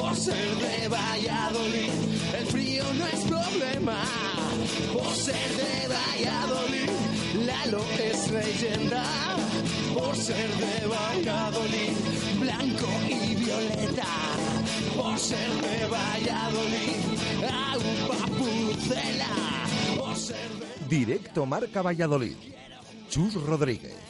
Por ser de Valladolid, el frío no es problema. Por ser de Valladolid, Lalo es leyenda. Por ser de Valladolid, blanco y violeta. Por ser de Valladolid, agua pucela. Por ser de Directo Marca Valladolid. Chus Rodríguez.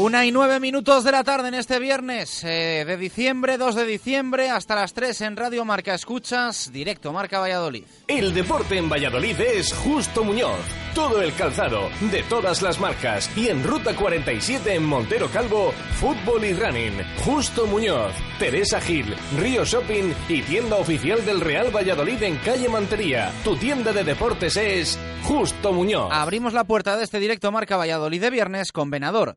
Una y nueve minutos de la tarde en este viernes eh, de diciembre, 2 de diciembre, hasta las 3 en Radio Marca Escuchas, directo Marca Valladolid. El deporte en Valladolid es Justo Muñoz. Todo el calzado, de todas las marcas. Y en Ruta 47 en Montero Calvo, fútbol y running. Justo Muñoz, Teresa Gil, Río Shopping y tienda oficial del Real Valladolid en calle Mantería. Tu tienda de deportes es Justo Muñoz. Abrimos la puerta de este directo Marca Valladolid de viernes con Venador,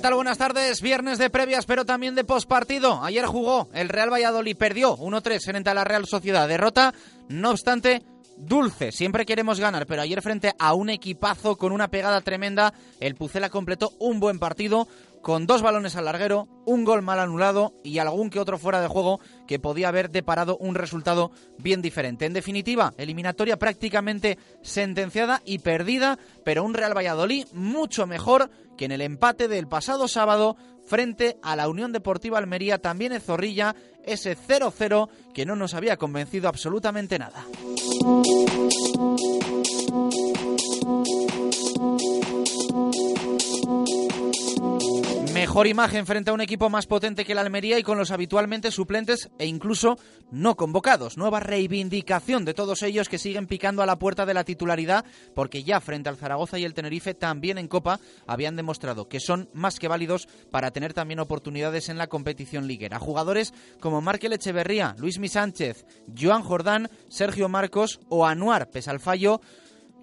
¿Qué tal? Buenas tardes. Viernes de previas, pero también de postpartido. Ayer jugó el Real Valladolid, perdió 1-3 frente a la Real Sociedad. Derrota, no obstante, dulce. Siempre queremos ganar, pero ayer frente a un equipazo con una pegada tremenda, el Pucela completó un buen partido con dos balones al larguero, un gol mal anulado y algún que otro fuera de juego que podía haber deparado un resultado bien diferente. En definitiva, eliminatoria prácticamente sentenciada y perdida, pero un Real Valladolid mucho mejor que en el empate del pasado sábado frente a la Unión Deportiva Almería, también en Zorrilla, ese 0-0 que no nos había convencido absolutamente nada. Mejor imagen frente a un equipo más potente que la Almería y con los habitualmente suplentes e incluso no convocados. Nueva reivindicación de todos ellos que siguen picando a la puerta de la titularidad porque ya frente al Zaragoza y el Tenerife también en Copa habían demostrado que son más que válidos para tener también oportunidades en la competición liguera. Jugadores como Markel Echeverría, Luis Mi Sánchez, Joan Jordán, Sergio Marcos o Anuar, pese al fallo,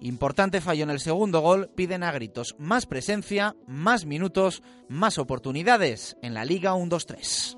Importante fallo en el segundo gol, piden a gritos más presencia, más minutos, más oportunidades en la Liga 1-2-3.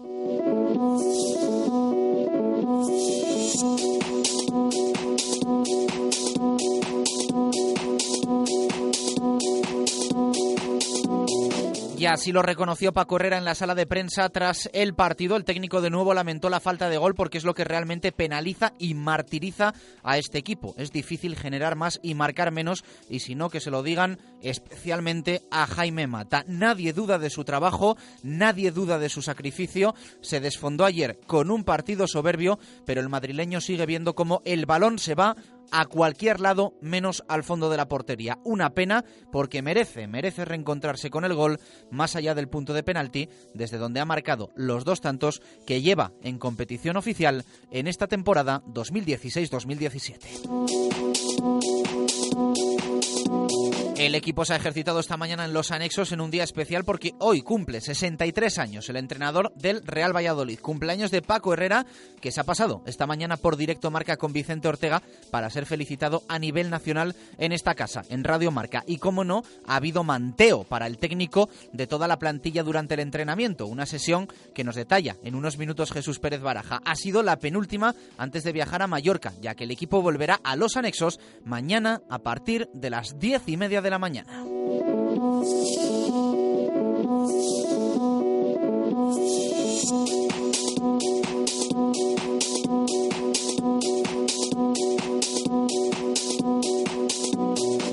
Y así lo reconoció Paco Herrera en la sala de prensa tras el partido. El técnico de nuevo lamentó la falta de gol porque es lo que realmente penaliza y martiriza a este equipo. Es difícil generar más y marcar menos y si no que se lo digan especialmente a Jaime Mata. Nadie duda de su trabajo, nadie duda de su sacrificio. Se desfondó ayer con un partido soberbio, pero el madrileño sigue viendo cómo el balón se va a cualquier lado menos al fondo de la portería. Una pena porque merece, merece reencontrarse con el gol más allá del punto de penalti, desde donde ha marcado los dos tantos que lleva en competición oficial en esta temporada 2016-2017. El equipo se ha ejercitado esta mañana en los anexos en un día especial porque hoy cumple 63 años el entrenador del Real Valladolid. Cumpleaños de Paco Herrera, que se ha pasado esta mañana por directo marca con Vicente Ortega para ser felicitado a nivel nacional en esta casa, en Radio Marca. Y como no, ha habido manteo para el técnico de toda la plantilla durante el entrenamiento. Una sesión que nos detalla en unos minutos Jesús Pérez Baraja. Ha sido la penúltima antes de viajar a Mallorca, ya que el equipo volverá a los anexos mañana a partir de las diez y media de la mañana.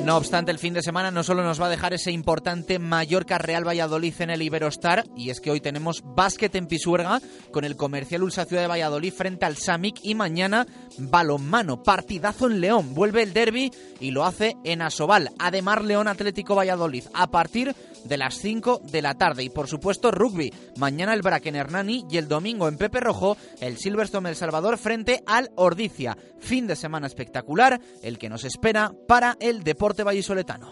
No obstante, el fin de semana no solo nos va a dejar ese importante Mallorca Real Valladolid en el Iberostar, y es que hoy tenemos básquet en Pisuerga con el comercial Ulsa Ciudad de Valladolid frente al Samic y mañana balonmano, partidazo en León. Vuelve el derby y lo hace en Asobal. Además, León Atlético Valladolid a partir de las 5 de la tarde. Y por supuesto, rugby. Mañana el Bracken Hernani y el domingo en Pepe Rojo, el Silverstone El Salvador frente al Ordicia. Fin de semana espectacular, el que nos espera para el deporte vallisoletano.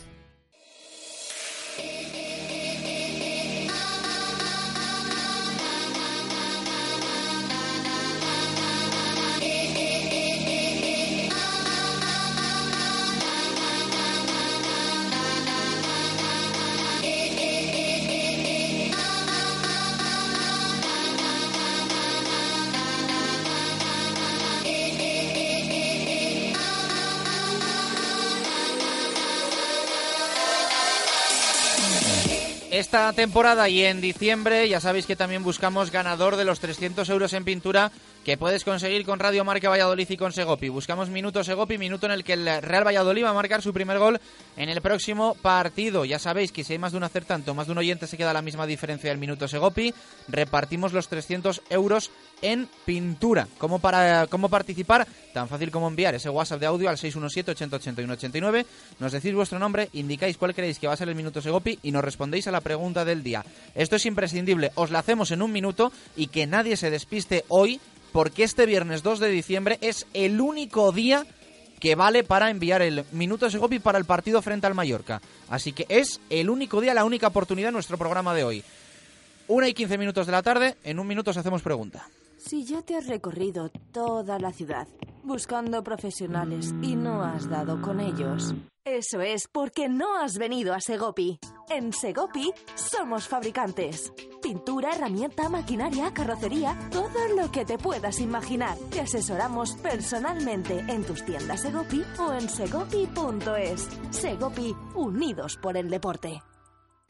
Esta temporada y en diciembre ya sabéis que también buscamos ganador de los 300 euros en pintura que puedes conseguir con Radio Marca Valladolid y con Segopi. Buscamos minuto Segopi, minuto en el que el Real Valladolid va a marcar su primer gol en el próximo partido. Ya sabéis que si hay más de un acertante más de un oyente se queda la misma diferencia del minuto Segopi. Repartimos los 300 euros en pintura. ¿Cómo, para, ¿Cómo participar? Tan fácil como enviar ese WhatsApp de audio al 617-8081-89. Nos decís vuestro nombre, indicáis cuál creéis que va a ser el minuto Segopi y nos respondéis a la pregunta del día. Esto es imprescindible, os la hacemos en un minuto y que nadie se despiste hoy porque este viernes 2 de diciembre es el único día que vale para enviar el minuto Segopi para el partido frente al Mallorca. Así que es el único día, la única oportunidad en nuestro programa de hoy. Una y quince minutos de la tarde, en un minuto os hacemos pregunta. Si ya te has recorrido toda la ciudad buscando profesionales y no has dado con ellos, eso es porque no has venido a Segopi. En Segopi somos fabricantes. Pintura, herramienta, maquinaria, carrocería, todo lo que te puedas imaginar. Te asesoramos personalmente en tus tiendas Segopi o en segopi.es. Segopi, unidos por el deporte.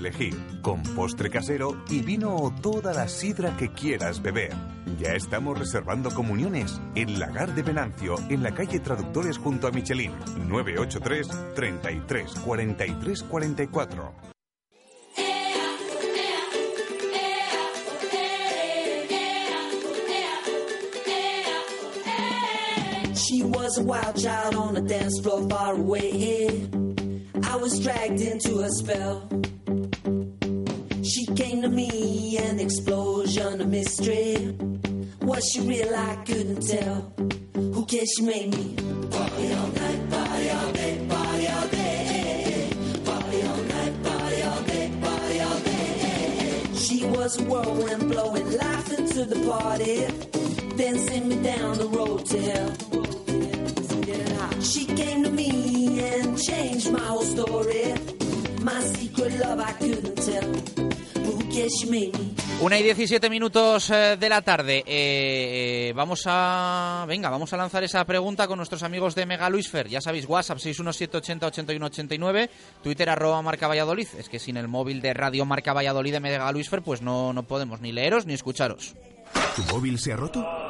elegir, con postre casero y vino o toda la sidra que quieras beber. Ya estamos reservando comuniones en Lagar de Venancio, en la calle Traductores junto a Michelin, 983 33 43 44. She was a wild child on the dance floor far away. I was dragged into a spell. Came to me, an explosion of mystery. Was she real? I couldn't tell. Who cares? She made me party all night, party all day, party all day. Party all night, party all day, party all day. She was a whirlwind blowing life into the party. Then sent me down the road to hell. She came to me and changed my whole story. My secret love I couldn't tell. Una y 17 minutos eh, de la tarde. Eh, eh, vamos a. Venga, vamos a lanzar esa pregunta con nuestros amigos de Mega Luisfer. Ya sabéis, WhatsApp 617808189, Twitter arroba Marca Valladolid. Es que sin el móvil de Radio Marca Valladolid de Mega Luisfer, pues no, no podemos ni leeros ni escucharos. ¿Tu móvil se ha roto?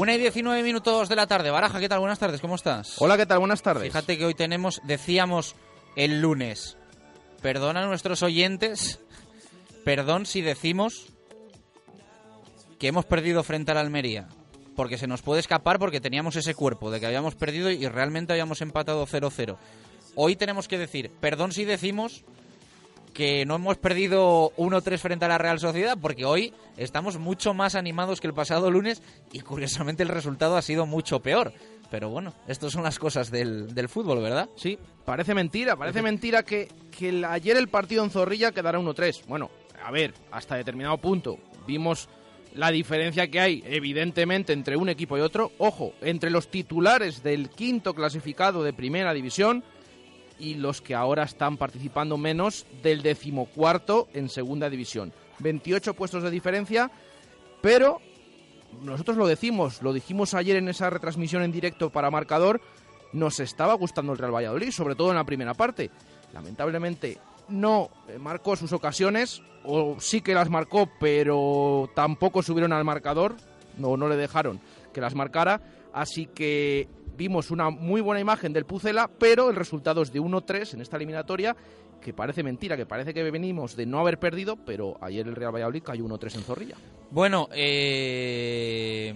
Una y 19 minutos de la tarde. Baraja, ¿qué tal? Buenas tardes, ¿cómo estás? Hola, ¿qué tal? Buenas tardes. Fíjate que hoy tenemos, decíamos el lunes. Perdona a nuestros oyentes, perdón si decimos que hemos perdido frente al Almería. Porque se nos puede escapar porque teníamos ese cuerpo de que habíamos perdido y realmente habíamos empatado 0-0. Hoy tenemos que decir, perdón si decimos que no hemos perdido 1-3 frente a la Real Sociedad, porque hoy estamos mucho más animados que el pasado lunes y curiosamente el resultado ha sido mucho peor. Pero bueno, estas son las cosas del, del fútbol, ¿verdad? Sí, parece mentira, parece mentira que, que ayer el partido en Zorrilla quedara 1-3. Bueno, a ver, hasta determinado punto. Vimos la diferencia que hay, evidentemente, entre un equipo y otro. Ojo, entre los titulares del quinto clasificado de primera división y los que ahora están participando menos del decimocuarto en segunda división. 28 puestos de diferencia, pero nosotros lo decimos, lo dijimos ayer en esa retransmisión en directo para Marcador, nos estaba gustando el Real Valladolid, sobre todo en la primera parte. Lamentablemente no eh, marcó sus ocasiones, o sí que las marcó, pero tampoco subieron al marcador, no, no le dejaron que las marcara, así que vimos una muy buena imagen del Pucela, pero el resultado es de 1-3 en esta eliminatoria, que parece mentira, que parece que venimos de no haber perdido, pero ayer el Real Valladolid cayó 1-3 en Zorrilla. Bueno, eh...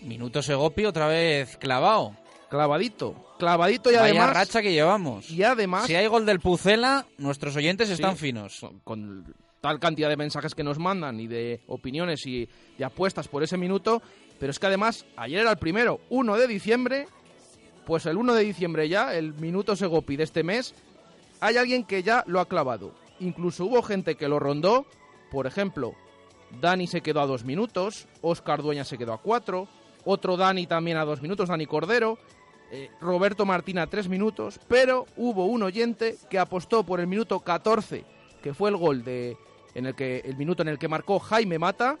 Minuto Segopi otra vez clavado. Clavadito, clavadito y Vaya además... racha que llevamos. Y además... Si hay gol del Pucela, nuestros oyentes Sí, están finos. Con tal cantidad de mensajes que nos mandan y de opiniones y de apuestas por ese minuto. Pero es que además, ayer era el primero, 1 de diciembre. Pues el 1 de diciembre ya, el minuto Segopi de este mes, hay alguien que ya lo ha clavado. Incluso hubo gente que lo rondó. Por ejemplo, Dani se quedó a dos minutos, Oscar Dueña se quedó a cuatro, otro Dani también a dos minutos, Dani Cordero, eh, Roberto Martín a tres minutos, pero hubo un oyente que apostó por el minuto 14, que fue el gol de en el que el minuto en el que marcó Jaime Mata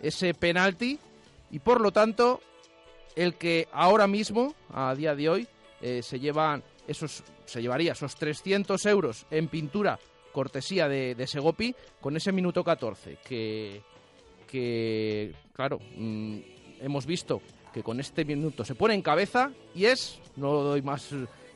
ese penalti y por lo tanto el que ahora mismo a día de hoy eh, se llevan esos se llevaría esos 300 euros en pintura cortesía de, de Segopi con ese minuto 14 que que claro mm, hemos visto que con este minuto se pone en cabeza y es, no doy más,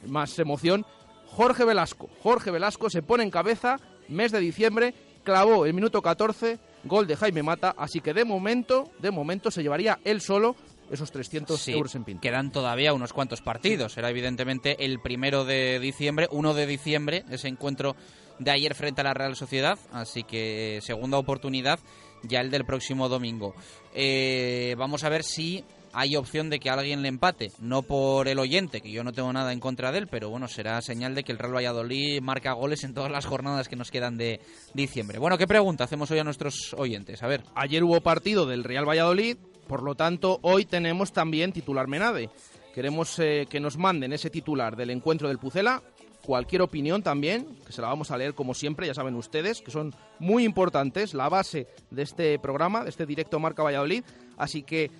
más emoción, Jorge Velasco. Jorge Velasco se pone en cabeza, mes de diciembre, clavó el minuto 14, gol de Jaime Mata, así que de momento, de momento se llevaría él solo esos 300 Sí, euros en pinta. Quedan todavía unos cuantos partidos. Será evidentemente el primero de diciembre, 1 de diciembre, ese encuentro de ayer frente a la Real Sociedad. Así que segunda oportunidad ya el del próximo domingo. Eh, vamos a ver si hay opción de que alguien le empate. No por el oyente, que yo no tengo nada en contra de él, pero bueno, será señal de que el Real Valladolid marca goles en todas las jornadas que nos quedan de diciembre. Bueno, ¿qué pregunta hacemos hoy a nuestros oyentes? A ver. Ayer hubo partido del Real Valladolid, por lo tanto, hoy tenemos también titular Menade. Queremos eh, que nos manden ese titular del encuentro del Pucela. Cualquier opinión también, que se la vamos a leer como siempre, ya saben ustedes, que son muy importantes, la base de este programa, de este directo Marca Valladolid. Así que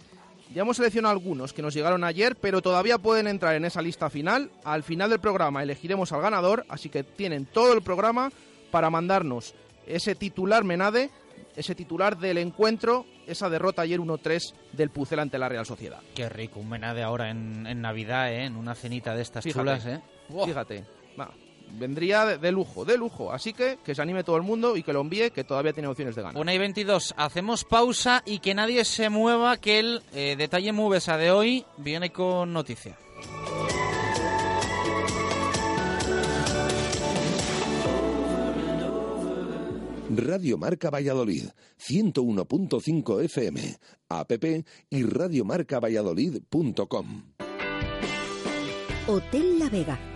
ya hemos seleccionado algunos que nos llegaron ayer, pero todavía pueden entrar en esa lista final. Al final del programa elegiremos al ganador, así que tienen todo el programa para mandarnos ese titular Menade, ese titular del encuentro, esa derrota ayer 1-3 del Pucel ante la Real Sociedad. Qué rico, un menade ahora en, en Navidad, ¿eh? en una cenita de estas Fíjate, chulas. ¿eh? Fíjate, va, vendría de, de lujo, de lujo. Así que que se anime todo el mundo y que lo envíe, que todavía tiene opciones de ganar. Una y 22, hacemos pausa y que nadie se mueva, que el eh, detalle Mubesa de hoy viene con noticia. Radio Marca Valladolid, 101.5 FM, app y radiomarcavalladolid.com. Hotel La Vega.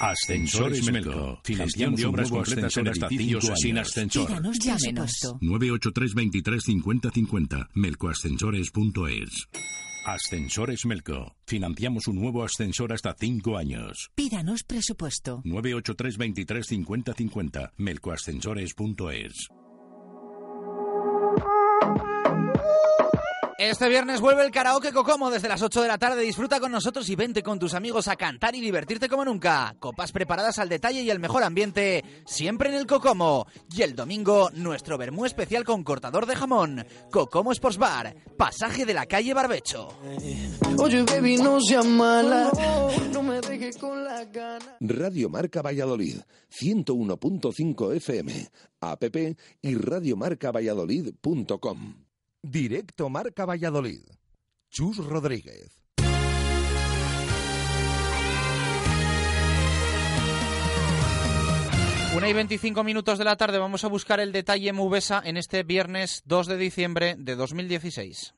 Ascensores Melco. Financiación de obras completas en edificios sin ascensor. Llámenos. 983 23 50 50. Melcoascensores.es. Ascensores Melco. Financiamos un nuevo ascensor hasta 5 años. Pídanos presupuesto. 983 23 50 50. Melcoascensores.es. Este viernes vuelve el karaoke Cocomo desde las 8 de la tarde. Disfruta con nosotros y vente con tus amigos a cantar y divertirte como nunca. Copas preparadas al detalle y el mejor ambiente, siempre en el Cocomo. Y el domingo, nuestro vermú especial con cortador de jamón. Cocomo Sports Bar, pasaje de la calle Barbecho. Oye, baby, no seas mala. No me dejes con la gana. Radio Marca Valladolid, 101.5 FM, app y radiomarcavalladolid.com. Directo Marca Valladolid. Chus Rodríguez. Una y 25 minutos de la tarde vamos a buscar el detalle Mubesa en este viernes 2 de diciembre de 2016.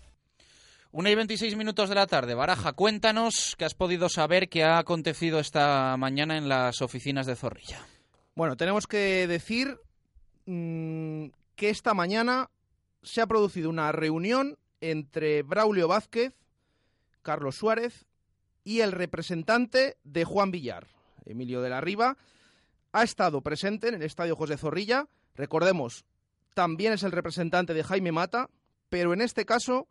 Una y 26 minutos de la tarde. Baraja, cuéntanos qué has podido saber que ha acontecido esta mañana en las oficinas de Zorrilla. Bueno, tenemos que decir mm, que esta mañana se ha producido una reunión entre Braulio Vázquez, Carlos Suárez y el representante de Juan Villar, Emilio de la Riva. ha estado presente en el estadio José Zorrilla. Recordemos, también es el representante de Jaime Mata, pero en este caso,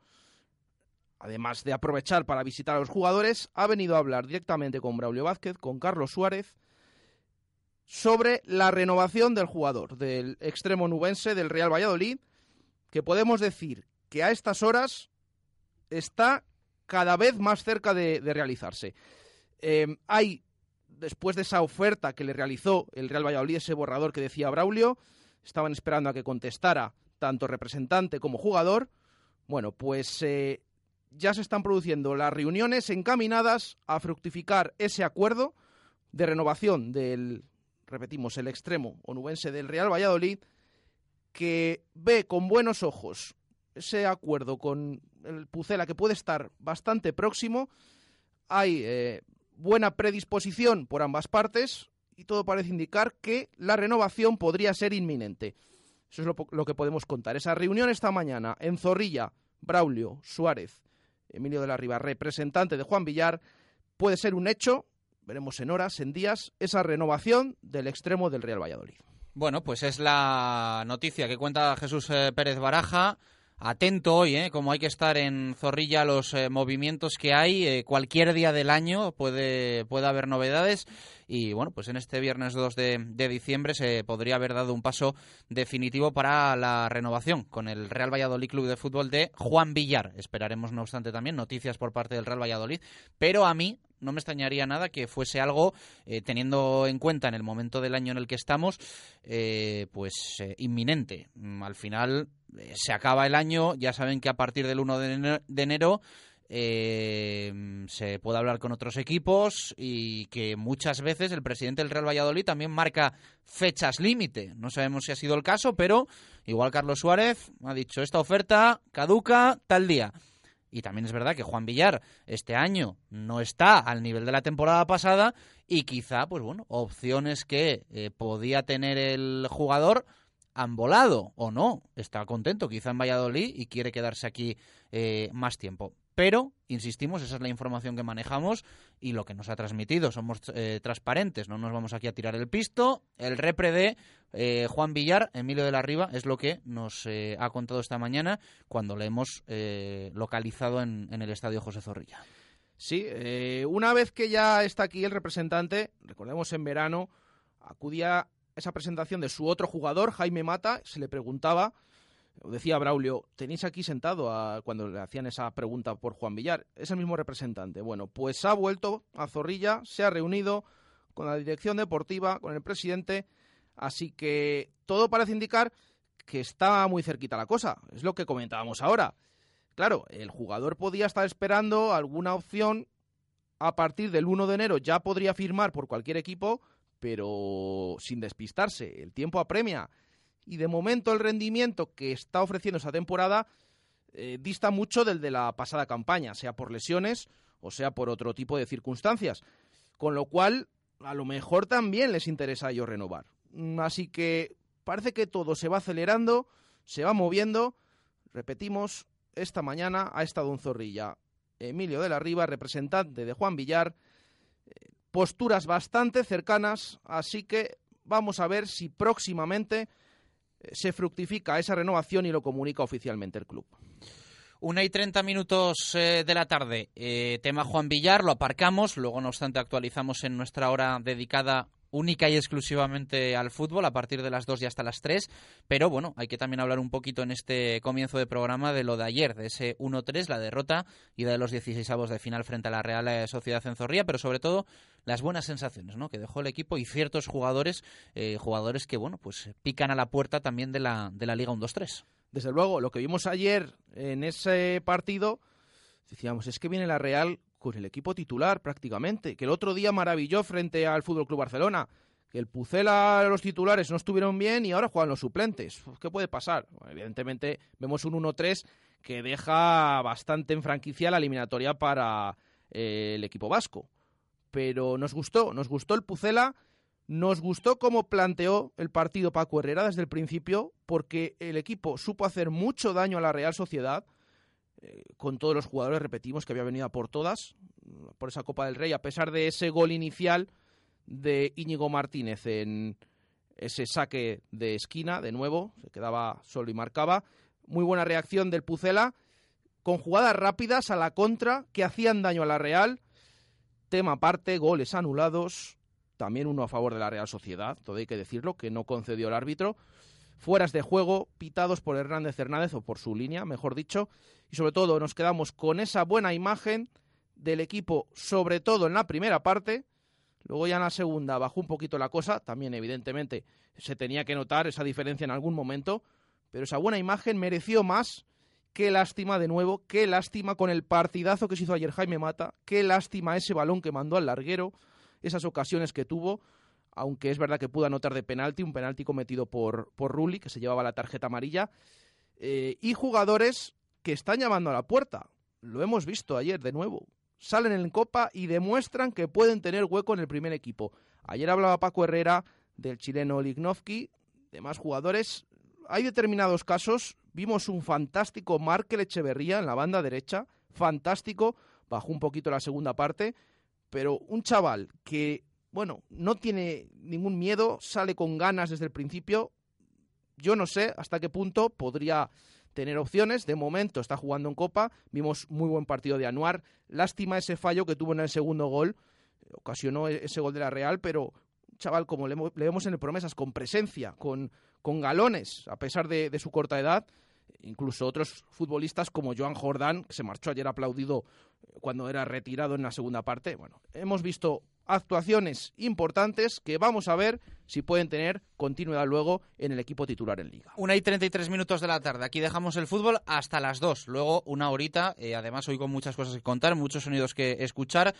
además de aprovechar para visitar a los jugadores, ha venido a hablar directamente con Braulio Vázquez, con Carlos Suárez, sobre la renovación del jugador, del extremo nubense del Real Valladolid, que podemos decir que a estas horas está cada vez más cerca de, realizarse. Eh, hay, después de esa oferta que le realizó el Real Valladolid, ese borrador que decía Braulio, estaban esperando a que contestara tanto representante como jugador. Bueno, pues eh, ya se están produciendo las reuniones encaminadas a fructificar ese acuerdo de renovación del repetimos, el extremo onubense del Real Valladolid, que ve con buenos ojos ese acuerdo con el Pucela, que puede estar bastante próximo. Hay eh, buena predisposición por ambas partes y todo parece indicar que la renovación podría ser inminente. Eso es lo, que podemos contar. Esa reunión esta mañana en Zorrilla, Braulio, Suárez, Emilio de la Riva, representante de Juan Villar, puede ser un hecho veremos en horas, en días, esa renovación del extremo del Real Valladolid. Bueno, pues es la noticia que cuenta Jesús eh, Pérez Baraja. Atento hoy, ¿eh? como hay que estar en Zorrilla los eh, movimientos que hay. Eh, cualquier día del año puede, puede haber novedades. Y bueno, pues en este viernes 2 de, de, diciembre se podría haber dado un paso definitivo para la renovación con el Real Valladolid Club de Fútbol de Juan Villar. Esperaremos, no obstante, también noticias por parte del Real Valladolid. Pero a mí, no me extrañaría nada que fuese algo, eh, teniendo en cuenta en el momento del año en el que estamos, eh, pues eh, inminente. Mm, al final se acaba el año, ya saben que a partir del 1 de enero, se puede hablar con otros equipos y que muchas veces el presidente del Real Valladolid también marca fechas límite. No sabemos si ha sido el caso, pero igual Carlos Suárez ha dicho esta oferta caduca tal día. Y también es verdad que Juan Villar este año no está al nivel de la temporada pasada y quizá, pues bueno, opciones que eh, podía tener el jugador han volado o no. Está contento quizá en Valladolid y quiere quedarse aquí eh, más tiempo. Pero, insistimos, esa es la información que manejamos y lo que nos ha transmitido. Somos eh, transparentes, no nos vamos aquí a tirar el pisto. El repre de eh, Juan Villar, Emilio de la Riva, es lo que nos eh, ha contado esta mañana cuando le hemos localizado en, en, el estadio José Zorrilla. Sí, una vez que ya está aquí el representante, recordemos en verano, acudía a esa presentación de su otro jugador, Jaime Mata, se le preguntaba decía Braulio, tenéis aquí sentado a, cuando le hacían esa pregunta por Juan Villar, es el mismo representante. Bueno, pues ha vuelto a Zorrilla, se ha reunido con la dirección deportiva, con el presidente, así que todo parece indicar que está muy cerquita la cosa, es lo que comentábamos ahora. Claro, el jugador podía estar esperando alguna opción a partir del 1 de enero, ya podría firmar por cualquier equipo, pero sin despistarse, el tiempo apremia y de momento el rendimiento que está ofreciendo esa temporada eh, dista mucho del de la pasada campaña, sea por lesiones o sea por otro tipo de circunstancias. Con lo cual, a lo mejor también les interesa a ellos renovar. Mm, así que parece que todo se va acelerando, se va moviendo. Repetimos, esta mañana ha estado un zorrilla. Emilio de la Riva, representante de Juan Villar, eh, posturas bastante cercanas, así que vamos a ver si próximamente se fructifica esa renovación y lo comunica oficialmente el club. Una y treinta minutos eh, de la tarde. Eh, tema Juan Villar, lo aparcamos. Luego, no obstante, actualizamos en nuestra hora dedicada única y exclusivamente al fútbol a partir de las 2 y hasta las 3. Pero bueno, hay que también hablar un poquito en este comienzo de programa de lo de ayer, de ese 1-3, la derrota y de los 16 avos de final frente a la Real Sociedad Cenzorría, pero sobre todo las buenas sensaciones ¿no? que dejó el equipo y ciertos jugadores, eh, jugadores que bueno, pues pican a la puerta también de la, de la Liga 1-2-3. Desde luego, lo que vimos ayer en ese partido, decíamos, es que viene la Real con el equipo titular prácticamente, que el otro día maravilló frente al Fútbol Club Barcelona, que el Pucela los titulares no estuvieron bien y ahora juegan los suplentes. ¿Qué puede pasar? evidentemente vemos un 1-3 que deja bastante en franquicia la eliminatoria para eh, el equipo vasco. Pero nos gustó, nos gustó el Pucela, nos gustó cómo planteó el partido Paco Herrera desde el principio, porque el equipo supo hacer mucho daño a la Real Sociedad, eh, con todos los jugadores, repetimos que había venido a por todas, por esa Copa del Rey, a pesar de ese gol inicial de Íñigo Martínez en ese saque de esquina, de nuevo, se quedaba solo y marcaba. Muy buena reacción del Pucela, con jugadas rápidas a la contra que hacían daño a la Real. Tema aparte, goles anulados, también uno a favor de la Real Sociedad, todo hay que decirlo, que no concedió el árbitro. Fueras de juego, pitados por Hernández Hernández, o por su línea, mejor dicho. Y sobre todo nos quedamos con esa buena imagen del equipo, sobre todo en la primera parte. Luego ya en la segunda bajó un poquito la cosa, también evidentemente se tenía que notar esa diferencia en algún momento, pero esa buena imagen mereció más. Qué lástima de nuevo, qué lástima con el partidazo que se hizo ayer Jaime Mata, qué lástima ese balón que mandó al larguero, esas ocasiones que tuvo, aunque es verdad que pudo anotar de penalti, un penalti cometido por, por Rulli, que se llevaba la tarjeta amarilla, eh, y jugadores que están llamando a la puerta. Lo hemos visto ayer de nuevo. Salen en Copa y demuestran que pueden tener hueco en el primer equipo. Ayer hablaba Paco Herrera del chileno Lignovsky, de más jugadores. Hay determinados casos, vimos un fantástico Markel Echeverría en la banda derecha, fantástico, bajó un poquito la segunda parte, pero un chaval que, bueno, no tiene ningún miedo, sale con ganas desde el principio, yo no sé hasta qué punto podría tener opciones. De momento está jugando en Copa. Vimos muy buen partido de Anuar. Lástima ese fallo que tuvo en el segundo gol. Ocasionó e-, ese gol de la Real, pero chaval como le, vemos en el Promesas, con presencia, con, con galones, a pesar de, de, su corta edad. Incluso otros futbolistas como Joan Jordán, que se marchó ayer aplaudido cuando era retirado en la segunda parte. Bueno, hemos visto actuaciones importantes que vamos a ver si pueden tener continuidad luego en el equipo titular en Liga. Una y 33 minutos de la tarde. Aquí dejamos el fútbol hasta las dos. Luego una horita. Eh, además, hoy con muchas cosas que contar, muchos sonidos que escuchar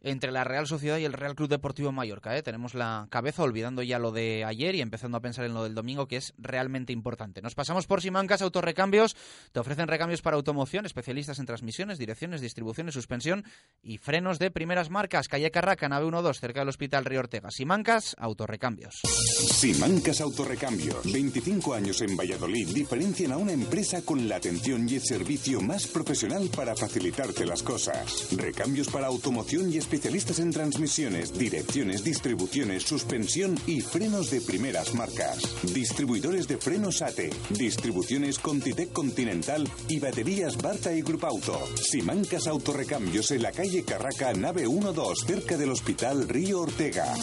entre la Real Sociedad y el Real Club Deportivo Mallorca. ¿eh? Tenemos la cabeza olvidando ya lo de ayer y empezando a pensar en lo del domingo, que es realmente importante. Nos pasamos por Simancas Autorrecambios. Te ofrecen recambios para automoción, especialistas en transmisiones, direcciones, distribuciones, suspensión y frenos de primeras marcas. Calle Carraca, nave 12, cerca del Hospital Río Ortega. Simancas Autorrecambios. Simancas Autorrecambios. 25 años en Valladolid diferencian a una empresa con la atención y el servicio más profesional para facilitarte las cosas. Recambios para automoción y especialistas en transmisiones, direcciones, distribuciones, suspensión y frenos de primeras marcas. Distribuidores de frenos ATE, distribuciones Contitec Continental y baterías Barta y Grupauto. Simancas Autorrecambios en la calle Carraca, nave 12, cerca del Hospital Río Ortega.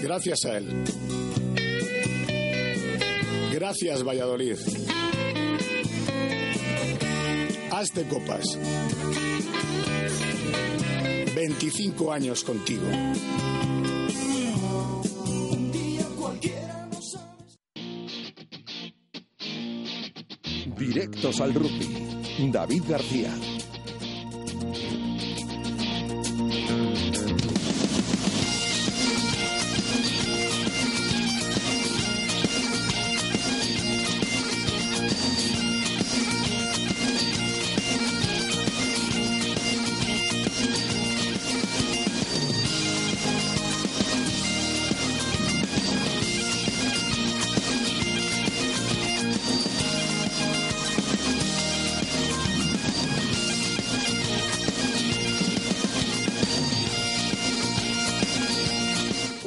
Gracias a él. Gracias, Valladolid. Hazte copas. 25 años contigo. Directos al rugby. David García.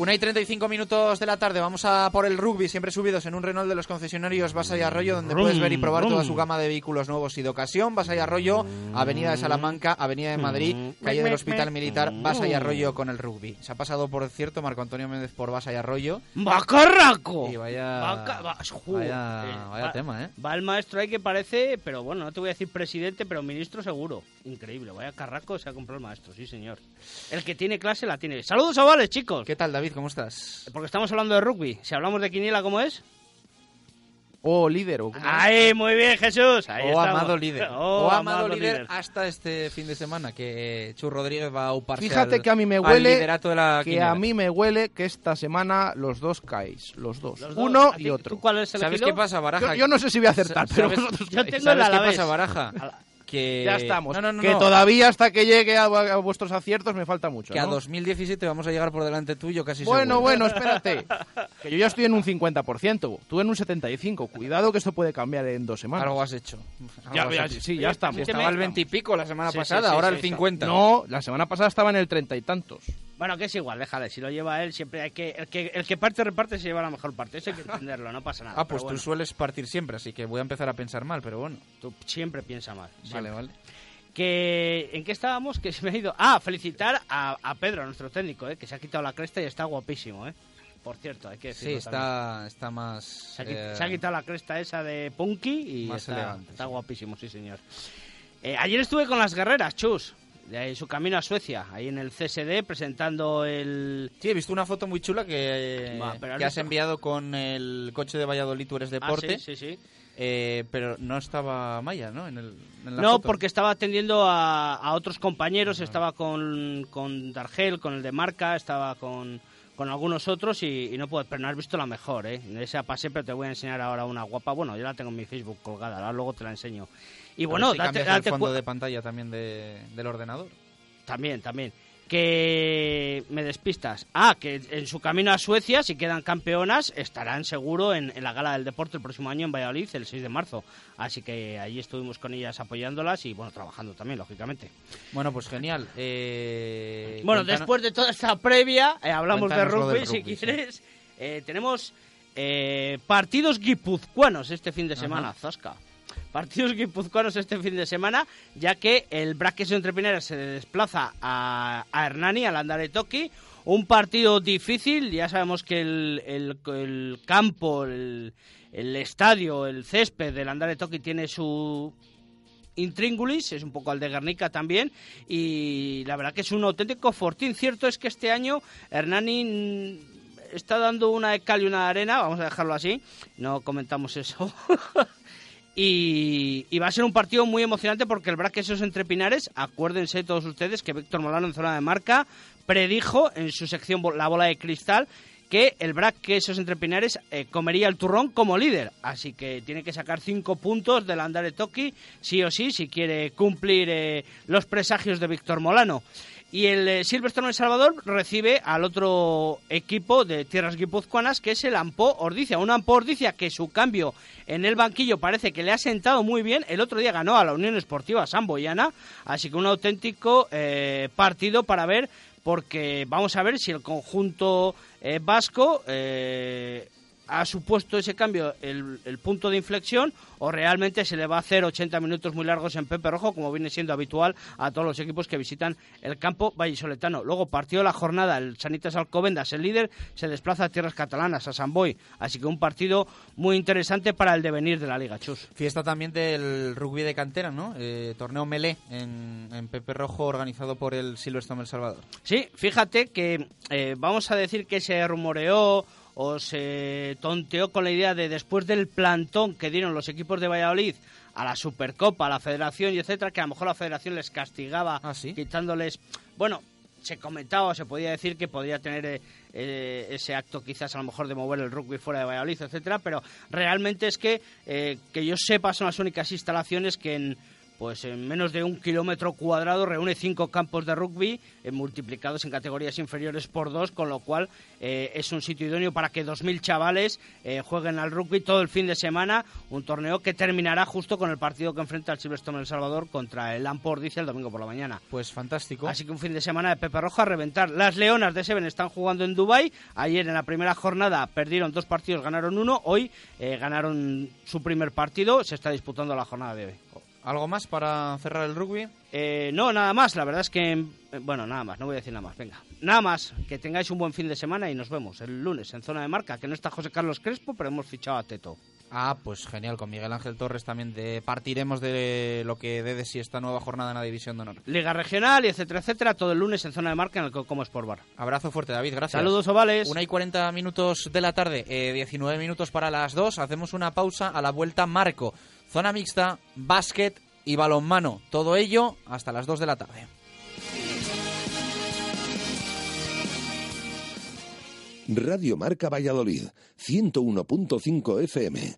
Una y 35 minutos de la tarde, vamos a por el rugby, siempre subidos en un Renault de los concesionarios Basa y Arroyo, donde puedes ver y probar toda su gama de vehículos nuevos y de ocasión. Basa y Arroyo, Avenida de Salamanca, Avenida de Madrid, calle del Hospital Militar, Basa y Arroyo con el rugby. Se ha pasado, por cierto, Marco Antonio Méndez por Basa y Arroyo. ¡Bacarraco! Y vaya, Vaca- va- vaya, eh, vaya va- tema, ¿eh? Va el maestro ahí que parece, pero bueno, no te voy a decir presidente, pero ministro seguro. Increíble, vaya carraco se ha comprado el maestro, sí señor. El que tiene clase la tiene. Saludos chavales, chicos. ¿Qué tal, David? ¿Cómo estás? Porque estamos hablando de rugby. Si hablamos de quiniela, ¿cómo es? O líder, o ¡Ahí, muy bien, Jesús! Ahí o estamos. amado líder. Oh, o amado, líder, hasta este fin de semana, que Chu Rodríguez va a uparse Fíjate al- que a mí me huele de la que quiniela. a mí me huele que esta semana los dos caéis, los dos, Los dos. uno ¿A y otro. ¿Tú cuál es ¿Sabes elegido? qué pasa, Baraja? Yo, yo no sé si voy a acertar, pero ¿Sabes- vosotros Yo tengo el ¿Sabes qué Alavés. pasa, Baraja? Que... Ya estamos. No, no, no, que no. todavía hasta que llegue a, a vuestros aciertos me falta mucho. Que a ¿no? 2017 vamos a llegar por delante tuyo casi Bueno, seguro. bueno, espérate. que yo ya estoy en un 50%, tú en un 75%. Cuidado que esto puede cambiar en dos semanas. Algo has hecho. Ya, Algo has ya, hecho. sí, ya estamos. Estaba al 20 y pico la semana Sí, pasada, sí, sí, ahora sí, el está. 50. No, la semana pasada estaba en el treinta y tantos. Bueno, que es igual, déjale. Si lo lleva él, siempre hay que. El que, el que parte, reparte, se lleva la mejor parte. Eso hay que entenderlo, no pasa nada. Ah, pues tú sueles partir siempre, así que voy a empezar a pensar mal, pero bueno. tú siempre piensa mal. Vale, siempre. vale. Que, ¿En qué estábamos? Que se me ha ido. Ah, felicitar a, a Pedro, a nuestro técnico, ¿eh? que se ha quitado la cresta y está guapísimo. ¿eh? Por cierto, hay que Sí, decirlo también. está, está más... Se ha, qui- eh, se ha quitado la cresta esa de Punky y Más está, elegante, está guapísimo, sí señor. Eh, ayer estuve con las guerreras, Chus, de su camino a Suecia, ahí en el CSD presentando el... Sí, he visto una foto muy chula que, que has enviado con el coche de Valladolid, tú eres Ah, deporte. sí, sí, sí. Eh, pero no estaba Maya, ¿no? En, el, en la No, foto. porque estaba atendiendo a, a otros compañeros, estaba con, con Dargel, con el de Marca, estaba con, con algunos otros y, y no puedo, pero no has visto la mejor, ¿eh? Esa pasé, pero te voy a enseñar ahora una guapa. Bueno, yo la tengo en mi Facebook colgada, ahora luego te la enseño. Y bueno, si date, date el fondo de pantalla también de- del ordenador. También, también. Que me despistas. Ah, que en su camino a Suecia, si quedan campeonas, estarán seguro en, en la Gala del Deporte el próximo año en Valladolid, el 6 de marzo. Así que allí estuvimos con ellas apoyándolas y, bueno, trabajando también, lógicamente. Bueno, pues genial. Eh, Bueno, cuéntanos- después de toda esta previa, eh, hablamos de rugby, si rugby, sí. quieres. Eh, tenemos eh, partidos guipuzcoanos este fin de Ajá. semana, Zasca. Partidos guipuzcoanos este fin de semana, ya que el Braques entre Pineras se desplaza a, a Hernani, al Andare Toki. Un partido difícil, ya sabemos que el, el- el campo, el, el estadio, el césped del Andare Toki tiene su intríngulis, es un poco al de Guernica también, y la verdad que es un auténtico fortín. Cierto es que este año Hernani está dando una de cal y una de arena, vamos a dejarlo así, no comentamos eso. Y, va a ser un partido muy emocionante porque el Braquesos entre Pinares, acuérdense todos ustedes que Víctor Molano en zona de marca predijo en su sección La Bola de Cristal que el Braquesos entre Pinares eh, comería el turrón como líder. Así que tiene que sacar cinco puntos del Andare Toki, sí o sí, si quiere cumplir eh, los presagios de Víctor Molano. Y el eh, Silverstone El Salvador recibe al otro equipo de tierras guipuzcoanas, que es el Ampo Ordicia. Un Ampo Ordicia que su cambio en el banquillo parece que le ha sentado muy bien. El otro día ganó a la Unión Esportiva Samboyana, así que un auténtico eh, partido para ver, porque vamos a ver si el conjunto eh, vasco eh, ha supuesto ese cambio el, el punto de inflexión o realmente se le va a hacer 80 minutos muy largos en Pepe Rojo, como viene siendo habitual a todos los equipos que visitan el campo vallisoletano. Luego partió la jornada, el Sanitas Alcobendas, el líder, se desplaza a tierras catalanas, a San Boy. Así que un partido muy interesante para el devenir de la Liga Chus. Fiesta también del rugby de cantera, ¿no? Eh, torneo Melé en, en Pepe Rojo organizado por el Silverstone El Salvador. Sí, fíjate que eh, vamos a decir que se rumoreó o se tonteó con la idea de después del plantón que dieron los equipos de Valladolid a la Supercopa, a la Federación y etcétera, que a lo mejor la Federación les castigaba quitándoles, bueno, se comentaba o se podía decir que podía tener eh, eh, ese acto quizás a lo mejor de mover el rugby fuera de Valladolid, etcétera, pero realmente es que eh, que yo sepa son las únicas instalaciones que en pues en menos de un kilómetro cuadrado reúne cinco campos de rugby eh, multiplicados en categorías inferiores por dos, con lo cual eh, es un sitio idóneo para que 2.000 chavales eh, jueguen al rugby todo el fin de semana, un torneo que terminará justo con el partido que enfrenta el Silverstone El Salvador contra el Ampor, dice el domingo por la mañana. Pues fantástico. Así que un fin de semana de Pepe Rojo a reventar. Las Leonas de Seven están jugando en Dubai. Ayer en la primera jornada perdieron dos partidos, ganaron uno. Hoy ganaron su primer partido. Se está disputando la jornada de hoy. ¿Algo más para cerrar el rugby? Eh, no, nada más. La verdad es que, eh, bueno, nada más. No voy a decir nada más. Venga, nada más. Que tengáis un buen fin de semana y nos vemos el lunes en zona de marca. Que no está José Carlos Crespo, pero hemos fichado a Teto. Ah, pues genial. Con Miguel Ángel Torres también de partiremos de lo que dé de sí esta nueva jornada en la División de Honor. Liga regional y etcétera, etcétera. Todo el lunes en zona de marca en el Como Sport Bar. Abrazo fuerte, David. Gracias. Saludos, ovales. Una y 40 minutos de la tarde, eh, 19 minutos para las 2. Hacemos una pausa a la vuelta Marco. Zona mixta, básquet y balonmano. Todo ello hasta las 2 de la tarde. Radio Marca Valladolid, 101.5 FM,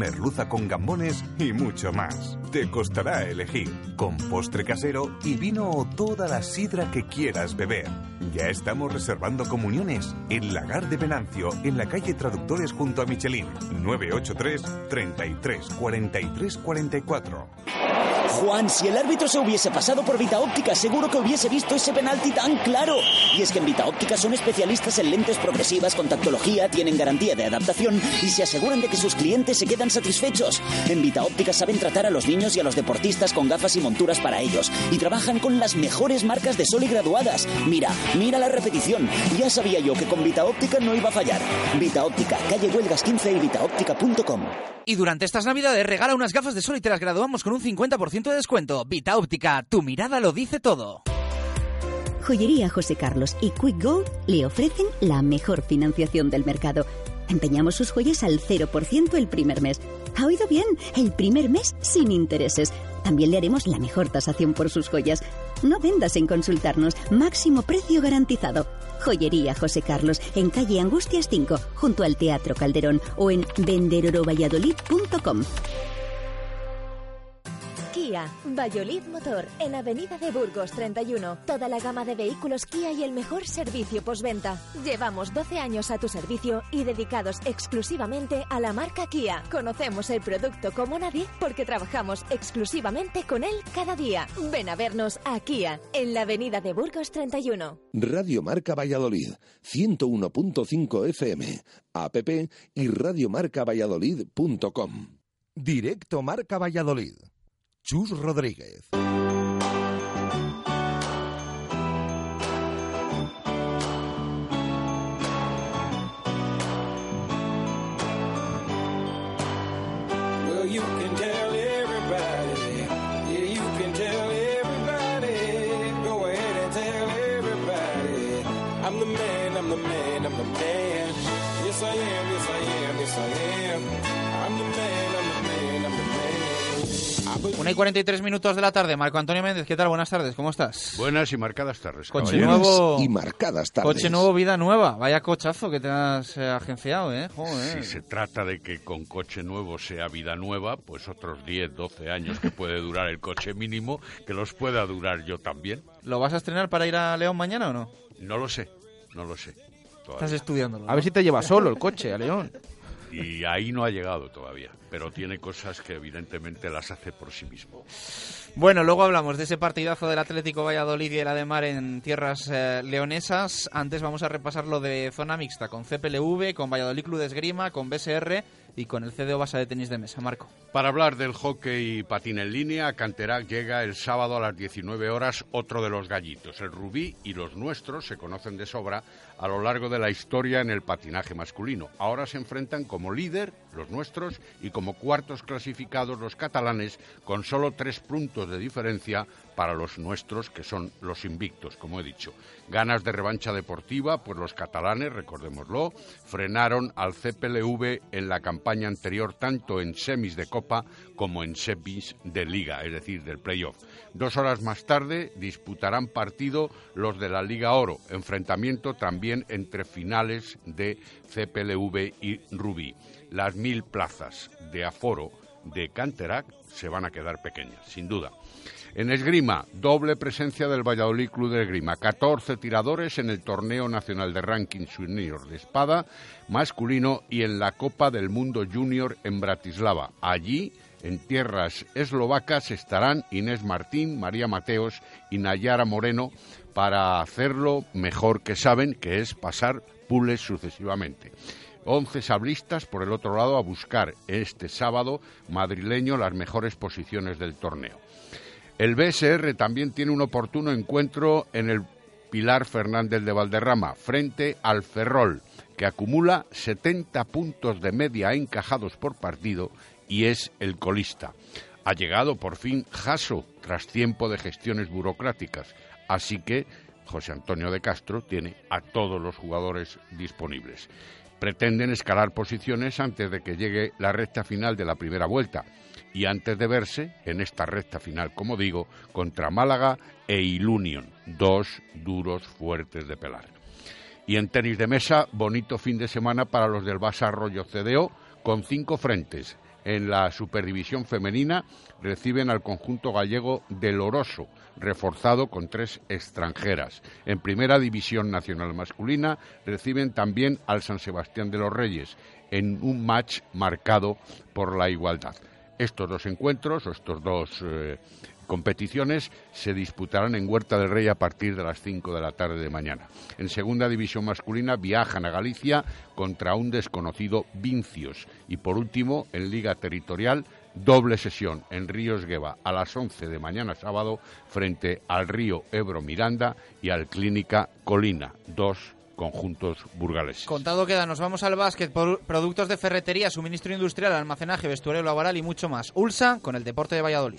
merluza con gambones y mucho más. Te costará elegir, con postre casero y vino o toda la sidra que quieras beber. Ya estamos reservando comuniones en Lagar de Venancio, en la calle Traductores junto a Michelin. 983 33 43 44. Juan, si el árbitro se hubiese pasado por Vita Óptica, seguro que hubiese visto ese penalti tan claro. Y es que en Vita Óptica son especialistas en lentes progresivas con tactología, tienen garantía de adaptación y se aseguran de que sus clientes se quedan satisfechos. En Vita Óptica saben tratar a los niños y a los deportistas con gafas y monturas para ellos y trabajan con las mejores marcas de sol y graduadas. Mira, mira la repetición. Ya sabía yo que con Vita Óptica no iba a fallar. Vita Óptica, calle Huelgas 15 y vitaóptica.com. Y durante estas navidades regala unas gafas de sol y te las graduamos con un 50% de descuento. Vita Óptica, tu mirada lo dice todo. Joyería José Carlos y Quick Gold le ofrecen la mejor financiación del mercado. Empeñamos sus joyas al 0% el primer mes. ¿Ha oído bien? El primer mes sin intereses. También le haremos la mejor tasación por sus joyas. No vendas en consultarnos. Máximo precio garantizado. Joyería José Carlos, en calle Angustias 5, junto al Teatro Calderón o en venderorovalladolid.com. Kia, Valladolid Motor, en Avenida de Burgos 31. Toda la gama de vehículos Kia y el mejor servicio postventa. Llevamos 12 años a tu servicio y dedicados exclusivamente a la marca Kia. Conocemos el producto como nadie porque trabajamos exclusivamente con él cada día. Ven a vernos a Kia, en la Avenida de Burgos 31. Radio Marca Valladolid, 101.5 FM, app y radiomarcavalladolid.com. Directo Marca Valladolid. Chus Rodríguez. y 43 minutos de la tarde. Marco Antonio Méndez, ¿qué tal? Buenas tardes, ¿cómo estás? Buenas y marcadas tardes. Coche nuevo. Y marcadas tardes. Coche nuevo, vida nueva. Vaya cochazo que te has eh, agenciado, ¿eh? Si se trata de que con coche nuevo sea vida nueva, pues otros 10, 12 años que puede durar el coche mínimo, que los pueda durar yo también. ¿Lo vas a estrenar para ir a León mañana o no? No lo sé, no lo sé. Estás estudiándolo. A ver si te lleva solo el coche a León. Y ahí no ha llegado todavía, pero tiene cosas que evidentemente las hace por sí mismo. Bueno, luego hablamos de ese partidazo del Atlético Valladolid y el Ademar en tierras eh, leonesas. Antes vamos a repasar lo de zona mixta con CPLV, con Valladolid Club de Esgrima, con BSR y con el CDO Basa de Tenis de Mesa. Marco. Para hablar del hockey patín en línea, Canterac llega el sábado a las 19 horas otro de los gallitos. El rubí y los nuestros se conocen de sobra a lo largo de la historia en el patinaje masculino. Ahora se enfrentan como líder los nuestros y como cuartos clasificados los catalanes con solo tres puntos de diferencia para los nuestros que son los invictos, como he dicho. Ganas de revancha deportiva, pues los catalanes, recordémoslo, frenaron al CPLV en la campaña anterior tanto en semis de Copa como en semis de Liga, es decir, del playoff. Dos horas más tarde disputarán partido los de la Liga Oro, enfrentamiento también entre finales de CPLV y Rubí. Las mil plazas de aforo de Canterac se van a quedar pequeñas, sin duda. En esgrima, doble presencia del Valladolid Club de Esgrima. 14 tiradores en el Torneo Nacional de Ranking Junior de Espada masculino y en la Copa del Mundo Junior en Bratislava. Allí, en tierras eslovacas, estarán Inés Martín, María Mateos y Nayara Moreno para hacerlo mejor que saben, que es pasar pules sucesivamente. 11 sablistas, por el otro lado, a buscar este sábado madrileño las mejores posiciones del torneo. El BSR también tiene un oportuno encuentro en el Pilar Fernández de Valderrama, frente al Ferrol, que acumula 70 puntos de media encajados por partido y es el colista. Ha llegado por fin Jaso tras tiempo de gestiones burocráticas, así que José Antonio de Castro tiene a todos los jugadores disponibles. Pretenden escalar posiciones antes de que llegue la recta final de la primera vuelta y antes de verse en esta recta final, como digo, contra Málaga e Ilunion, dos duros fuertes de pelar. Y en tenis de mesa, bonito fin de semana para los del Basa Arroyo CDO, con cinco frentes. En la Superdivisión Femenina reciben al conjunto gallego del Oroso, reforzado con tres extranjeras. En Primera División Nacional Masculina reciben también al San Sebastián de los Reyes, en un match marcado por la igualdad. Estos dos encuentros, o estos dos eh, competiciones se disputarán en Huerta del Rey a partir de las 5 de la tarde de mañana. En segunda división masculina viajan a Galicia contra un desconocido Vincios. Y por último, en Liga Territorial, doble sesión en Ríos Gueva a las 11 de mañana sábado frente al Río Ebro Miranda y al Clínica Colina. Dos conjuntos burgaleses. Contado queda, nos vamos al básquet, productos de ferretería, suministro industrial, almacenaje, vestuario laboral y mucho más. Ulsa con el deporte de Valladolid.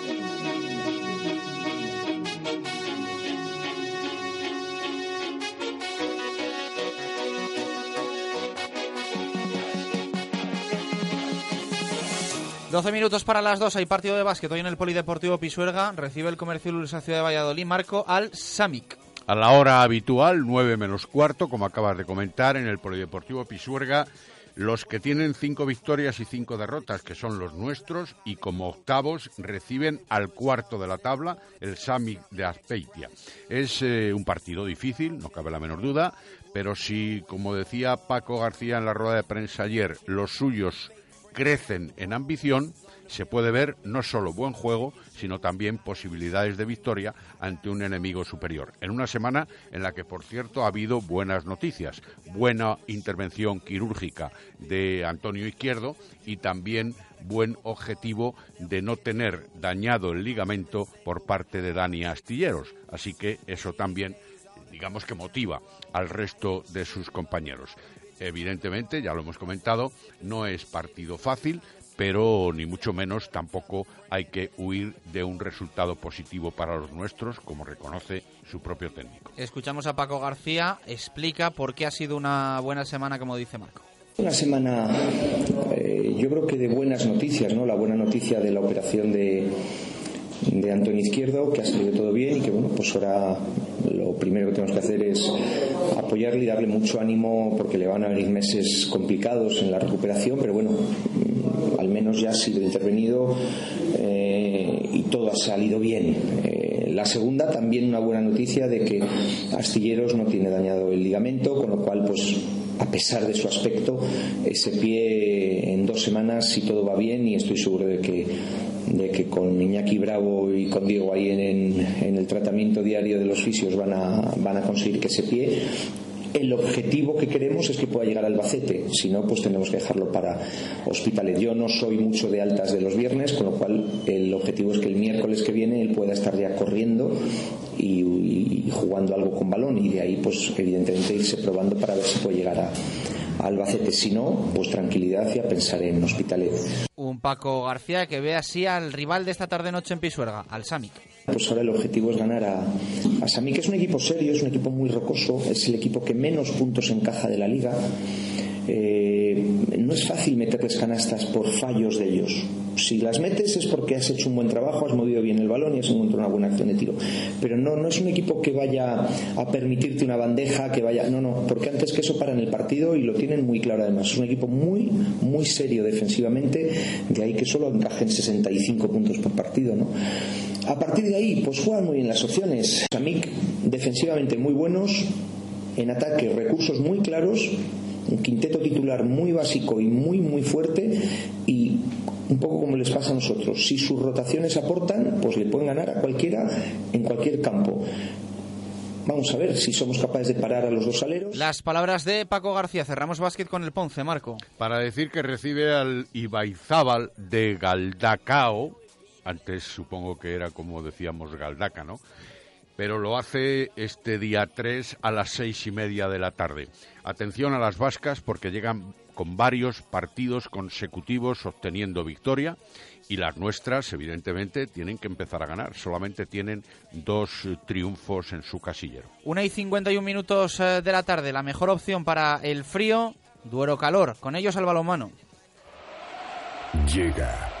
12 minutos para las 2. Hay partido de básquet hoy en el Polideportivo Pisuerga. Recibe el Comercio Ulsa Ciudad de Valladolid. Marco al Samic. A la hora habitual, 9 menos cuarto, como acabas de comentar, en el Polideportivo Pisuerga, los que tienen cinco victorias y cinco derrotas, que son los nuestros, y como octavos reciben al cuarto de la tabla, el Samic de Aspeitia. Es eh, un partido difícil, no cabe la menor duda, pero si, como decía Paco García en la rueda de prensa ayer, los suyos crecen en ambición, se puede ver no solo buen juego, sino también posibilidades de victoria ante un enemigo superior. En una semana en la que, por cierto, ha habido buenas noticias, buena intervención quirúrgica de Antonio Izquierdo y también buen objetivo de no tener dañado el ligamento por parte de Dani Astilleros. Así que eso también digamos que motiva al resto de sus compañeros. Evidentemente, ya lo hemos comentado, no es partido fácil, pero ni mucho menos tampoco hay que huir de un resultado positivo para los nuestros, como reconoce su propio técnico. Escuchamos a Paco García, explica por qué ha sido una buena semana, como dice Marco. Una semana, eh, yo creo que de buenas noticias, ¿no? La buena noticia de la operación de, de Antonio Izquierdo, que ha salido todo bien y que, bueno, pues ahora primero que tenemos que hacer es apoyarle y darle mucho ánimo porque le van a venir meses complicados en la recuperación, pero bueno, mm, al menos ya ha sido intervenido eh, y todo ha salido bien. Eh, la segunda, también una buena noticia de que Astilleros no tiene dañado el ligamento, con lo cual, pues a pesar de su aspecto, ese pie en dos semanas, si todo va bien, y estoy seguro de que de que con Iñaki Bravo y con Diego ahí en, el tratamiento diario de los fisios van a, van a conseguir que ese pie el objetivo que queremos es que pueda llegar al Albacete, si no, pues tenemos que dejarlo para hospitales. Yo no soy mucho de altas de los viernes, con lo cual el objetivo es que el miércoles que viene él pueda estar ya corriendo y, y jugando algo con balón y de ahí, pues evidentemente irse probando para ver si puede llegar a, Albacete. Si no, pues tranquilidad y a pensar en Hospitalet. Un Paco García que ve así al rival de esta tarde-noche en Pisuerga, al Samic. Pues ahora el objetivo es ganar a, a Samic. Es un equipo serio, es un equipo muy rocoso, es el equipo que menos puntos encaja de la liga. Eh, no es fácil meterles canastas por fallos de ellos. Si las metes es porque has hecho un buen trabajo, has movido bien el balón y has encontrado una buena acción de tiro. Pero no, no es un equipo que vaya a permitirte una bandeja, que vaya. No, no, porque antes que eso paran el partido y lo tienen muy claro además. Es un equipo muy, muy serio defensivamente, de ahí que solo encajen 65 puntos por partido, ¿no? A partir de ahí, pues juegan muy bien las opciones. Samik, defensivamente muy buenos, en ataque recursos muy claros un quinteto titular muy básico y muy muy fuerte y un poco como les pasa a nosotros. Si sus rotaciones aportan, pues le pueden ganar a cualquiera en cualquier campo. Vamos a ver si somos capaces de parar a los dos aleros. Las palabras de Paco García. Cerramos básquet con el Ponce, Marco. Para decir que recibe al Ibaizábal de Galdacao. Antes supongo que era como decíamos Galdaca, ¿no? Pero lo hace este día 3 a las seis y media de la tarde. Atención a las vascas porque llegan con varios partidos consecutivos obteniendo victoria y las nuestras, evidentemente, tienen que empezar a ganar. Solamente tienen dos triunfos en su casillero. Una y 51 minutos eh, de la tarde, la mejor opción para el frío, Duero Calor. Con ellos al balonmano. Llega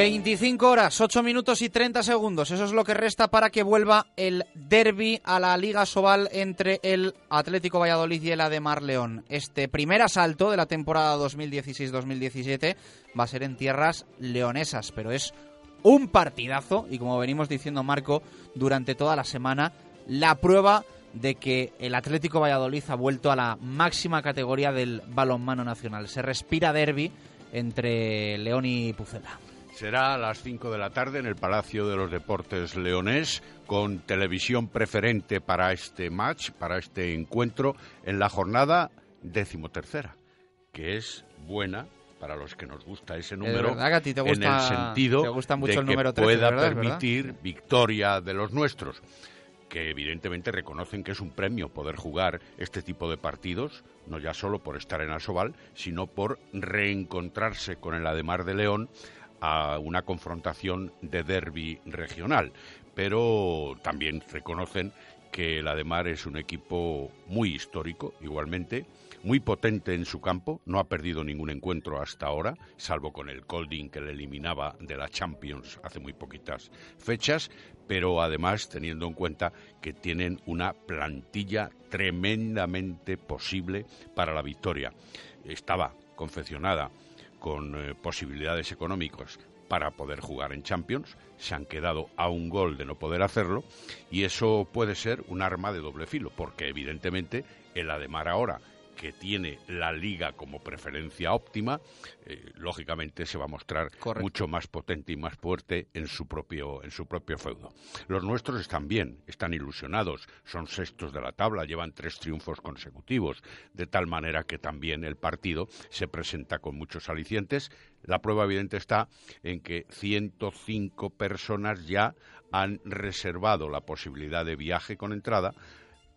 ...25 horas, 8 minutos y 30 segundos. Eso es lo que resta para que vuelva el derby a la Liga Sobal entre el Atlético Valladolid y el Ademar León. Este primer asalto de la temporada 2016-2017 va a ser en tierras leonesas, pero es un partidazo y como venimos diciendo Marco durante toda la semana, la prueba de que el Atlético Valladolid ha vuelto a la máxima categoría del balonmano nacional. Se respira derby entre León y Pucela. Será a las 5 de la tarde en el Palacio de los Deportes Leonés, con televisión preferente para este match, para este encuentro, en la jornada decimotercera, que es buena para los que nos gusta ese número, verdad que a ti te gusta- en el sentido te gusta mucho de el que número 13, pueda ¿verdad? Es verdad. permitir victoria de los nuestros que evidentemente reconocen que es un premio poder jugar este tipo de partidos, no ya solo por estar en Asobal, sino por reencontrarse con el Ademar de León a una confrontación de derby regional. Pero también reconocen que el Ademar es un equipo muy histórico, igualmente, muy potente en su campo, no ha perdido ningún encuentro hasta ahora, salvo con el Colding que le eliminaba de la Champions hace muy poquitas fechas, pero además teniendo en cuenta que tienen una plantilla tremendamente posible para la victoria. Estaba confeccionada con eh, posibilidades económicas para poder jugar en Champions, se han quedado a un gol de no poder hacerlo y eso puede ser un arma de doble filo, porque evidentemente el Ademar ahora que tiene la liga como preferencia óptima, eh, lógicamente se va a mostrar mucho más potente y más fuerte en su propio en su propio feudo. Los nuestros están bien, están ilusionados, son sextos de la tabla, llevan tres triunfos consecutivos, de tal manera que también el partido se presenta con muchos alicientes. La prueba evidente está en que 105 personas ya han reservado la posibilidad de viaje con entrada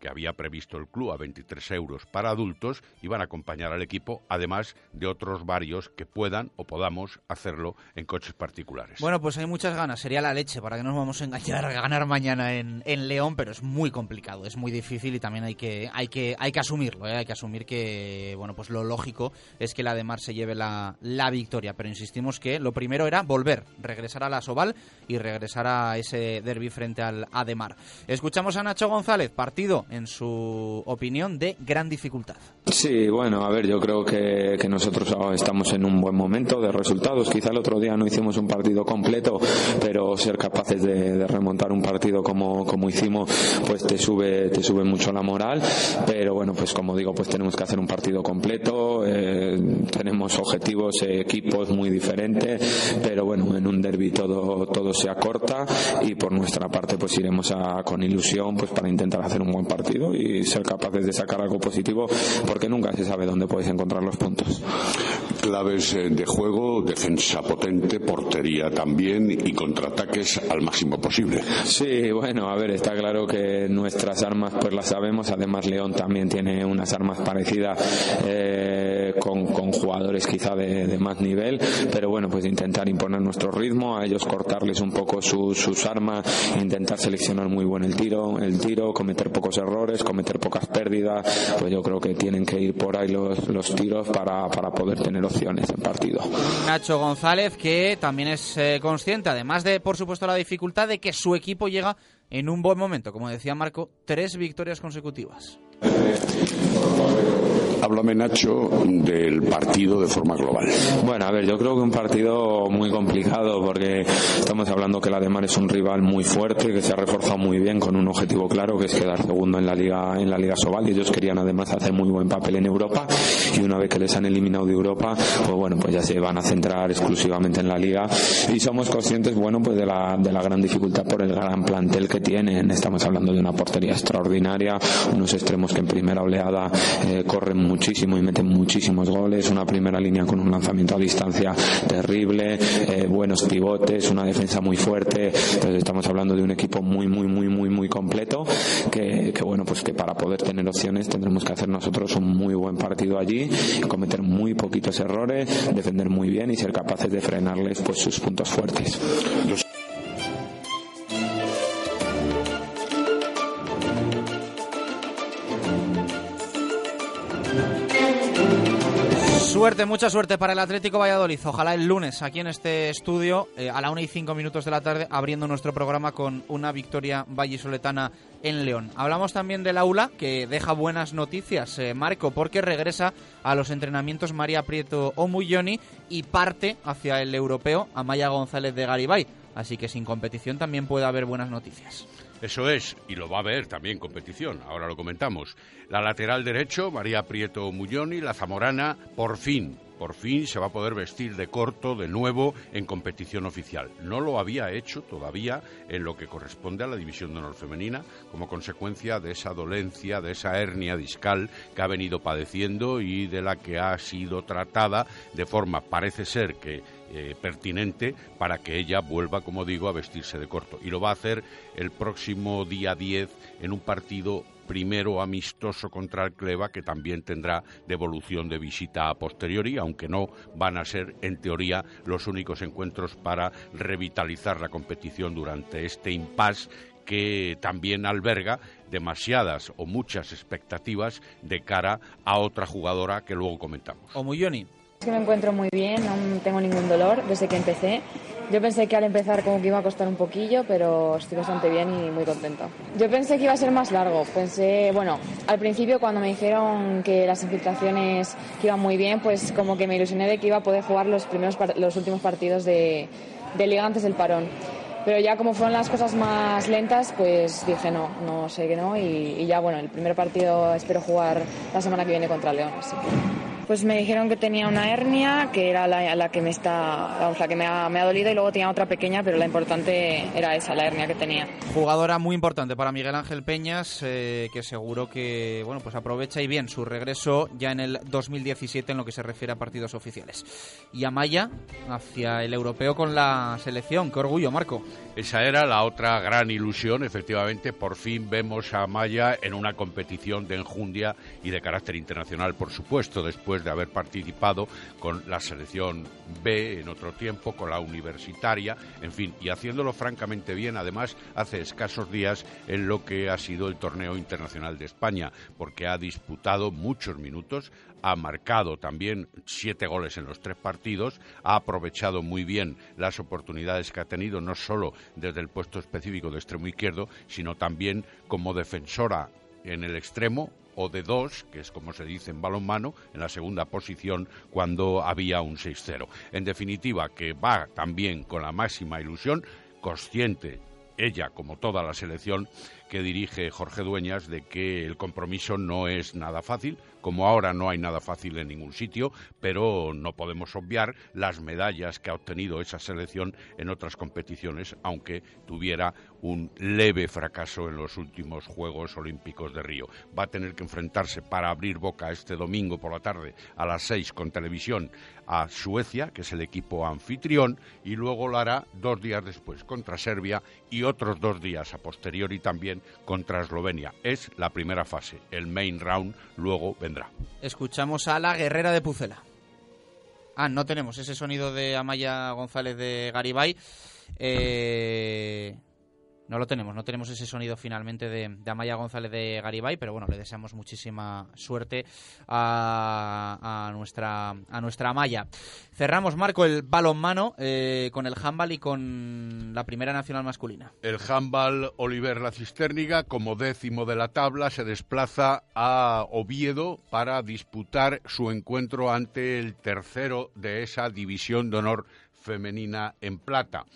que había previsto el club a 23 euros para adultos y van a acompañar al equipo, además de otros varios que puedan o podamos hacerlo en coches particulares. Bueno, pues hay muchas ganas. Sería la leche para que no nos vamos a engañar a ganar mañana en, en León, pero es muy complicado, es muy difícil y también hay que hay que hay que asumirlo. ¿eh? Hay que asumir que bueno, pues lo lógico es que la de Mar se lleve la, la victoria. Pero insistimos que lo primero era volver, regresar a la Soval y regresar a ese derby frente al Ademar. Escuchamos a Nacho González, partido en su opinión de gran dificultad. Sí, bueno, a ver, yo creo que, que nosotros estamos en un buen momento de resultados. Quizá el otro día no hicimos un partido completo, pero ser capaces de, de remontar un partido como, como hicimos, pues te sube, te sube mucho la moral. Pero bueno, pues como digo, pues tenemos que hacer un partido completo. eh, tenemos objetivos, eh, equipos muy diferentes, pero bueno, en un derby todo, todo se acorta y por nuestra parte pues iremos a, con ilusión pues para intentar hacer un buen partido y ser capaces de sacar algo positivo porque nunca se sabe dónde puedes encontrar los puntos. Claves eh, de juego, defensa potente, portería también y contraataques al máximo posible. Sí, bueno, a ver, está claro que nuestras armas pues las sabemos, además León también tiene unas armas parecidas, eh, con, con, jugadores quizá de, de, más nivel, pero bueno, pues intentar imponer nuestro ritmo, a ellos cortarles un poco sus, sus armas, intentar seleccionar muy buen el tiro, el tiro, cometer pocos errores, cometer pocas pérdidas, pues yo creo que tienen que ir por ahí los, los tiros para, para poder tener opciones en partido. Nacho González, que también es eh, consciente, además de, por supuesto, la dificultad de que su equipo llega en un buen momento, como decía Marco, tres victorias consecutivas. Háblame, Nacho, del partido de forma global. Bueno, a ver, yo creo que un partido muy complicado porque estamos hablando que la de Mar es un rival muy fuerte, que se ha reforzado muy bien con un objetivo claro que es quedar segundo en la liga en la liga Sobal y ellos querían además hacer muy buen papel en Europa y una vez que les han eliminado de Europa, pues bueno, pues ya se van a centrar exclusivamente en la liga y somos conscientes, bueno, pues de la, de la gran dificultad por el gran plantel que tienen. Estamos hablando de una portería extraordinaria, unos extremos que en primera oleada eh, corren muchísimo y meten muchísimos goles, una primera línea con un lanzamiento a distancia terrible, eh, buenos pivotes, una defensa muy fuerte. Entonces estamos hablando de un equipo muy, muy, muy, muy, muy completo que, bueno, pues que para poder tener opciones tendremos que hacer nosotros un muy buen partido allí, cometer muy poquitos errores, defender muy bien y ser capaces de frenarles pues sus puntos fuertes. Suerte, mucha suerte para el Atlético Valladolid. Ojalá el lunes aquí en este estudio, eh, a la una y cinco minutos de la tarde, abriendo nuestro programa con una victoria vallisoletana en León. Hablamos también del aula, que deja buenas noticias, eh, Marco, porque regresa a los entrenamientos María Prieto Omulloni y parte hacia el europeo Amaya González de Garibay. Así que sin competición también puede haber buenas noticias. Eso es, y lo va a haber también competición, ahora lo comentamos. La lateral derecho, María Prieto Mulloni, la zamorana, por fin, por fin se va a poder vestir de corto de nuevo en competición oficial. No lo había hecho todavía en lo que corresponde a la división de honor femenina, como consecuencia de esa dolencia, de esa hernia discal que ha venido padeciendo y de la que ha sido tratada de forma, parece ser que eh, pertinente para que ella vuelva, como digo, a vestirse de corto. Y lo va a hacer el próximo día 10 en un partido primero amistoso contra el Cleva, que también tendrá devolución de visita a posteriori, aunque no van a ser, en teoría, los únicos encuentros para revitalizar la competición durante este impasse que también alberga demasiadas o muchas expectativas de cara a otra jugadora que luego comentamos. O Muyoni. Que me encuentro muy bien, no tengo ningún dolor desde que empecé. Yo pensé que al empezar como que iba a costar un poquillo, pero estoy bastante bien y muy contenta. Yo pensé que iba a ser más largo. Pensé, bueno, al principio cuando me dijeron que las infiltraciones iban muy bien, pues como que me ilusioné de que iba a poder jugar los, primeros, los últimos partidos de, de liga antes del parón. Pero ya como fueron las cosas más lentas, pues dije no, no sé que no. Y, y ya bueno, el primer partido espero jugar la semana que viene contra León. Así. Pues me dijeron que tenía una hernia, que era la, la que me está, vamos, la que me ha, me ha, dolido y luego tenía otra pequeña, pero la importante era esa, la hernia que tenía. Jugadora muy importante para Miguel Ángel Peñas, eh, que seguro que bueno pues aprovecha y bien su regreso ya en el 2017 en lo que se refiere a partidos oficiales. Y Amaya hacia el europeo con la selección, qué orgullo, Marco. Esa era la otra gran ilusión, efectivamente, por fin vemos a Amaya en una competición de enjundia y de carácter internacional, por supuesto, después de haber participado con la selección B en otro tiempo, con la universitaria, en fin, y haciéndolo francamente bien, además, hace escasos días en lo que ha sido el torneo internacional de España, porque ha disputado muchos minutos, ha marcado también siete goles en los tres partidos, ha aprovechado muy bien las oportunidades que ha tenido, no solo desde el puesto específico de extremo izquierdo, sino también como defensora en el extremo o de dos, que es como se dice en balonmano, en la segunda posición cuando había un 6-0. En definitiva, que va también con la máxima ilusión, consciente ella, como toda la selección que dirige Jorge Dueñas, de que el compromiso no es nada fácil, como ahora no hay nada fácil en ningún sitio, pero no podemos obviar las medallas que ha obtenido esa selección en otras competiciones, aunque tuviera un leve fracaso en los últimos Juegos Olímpicos de Río. Va a tener que enfrentarse para abrir boca este domingo por la tarde a las seis con televisión a Suecia, que es el equipo anfitrión, y luego lo hará dos días después contra Serbia y otros dos días a posteriori también contra Eslovenia. Es la primera fase. El main round luego vendrá. Escuchamos a la guerrera de Pucela. Ah, no tenemos ese sonido de Amaya González de Garibay. Eh, no lo tenemos, no tenemos ese sonido finalmente de, Amaya González de Garibay, pero bueno, le deseamos muchísima suerte a, nuestra a nuestra Amaya. Cerramos, Marco, el balonmano eh, con el handball y con la primera nacional masculina. El handball Oliver La Cisterniga, como décimo de la tabla, se desplaza a Oviedo para disputar su encuentro ante el tercero de esa división de honor femenina en plata.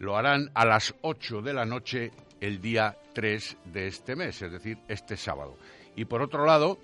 Lo harán a las 8 de la noche el día 3 de este mes, es decir, este sábado. Y por otro lado,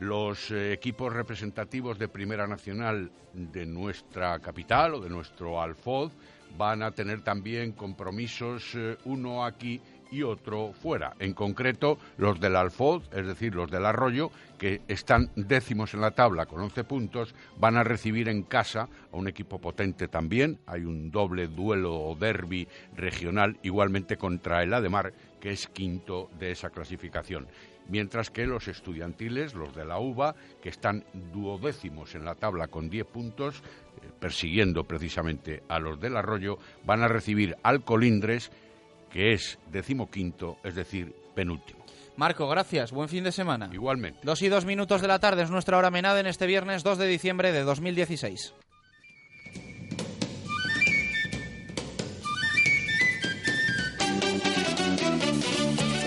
los eh, equipos representativos de Primera Nacional de nuestra capital o de nuestro Alfoz van a tener también compromisos, eh, uno aquí y otro fuera. En concreto, los del Alfoz, es decir, los del Arroyo, que están décimos en la tabla con 11 puntos, van a recibir en casa a un equipo potente también. Hay un doble duelo o derby regional igualmente contra el Ademar, que es quinto de esa clasificación. Mientras que los estudiantiles, los de la UBA, que están duodécimos en la tabla con 10 puntos, eh, persiguiendo precisamente a los del Arroyo, van a recibir al Colindres que es decimoquinto, es decir, penúltimo. Marco, gracias. Buen fin de semana. Igualmente. Dos y dos minutos de la tarde es nuestra hora menada en este viernes 2 de diciembre de 2016.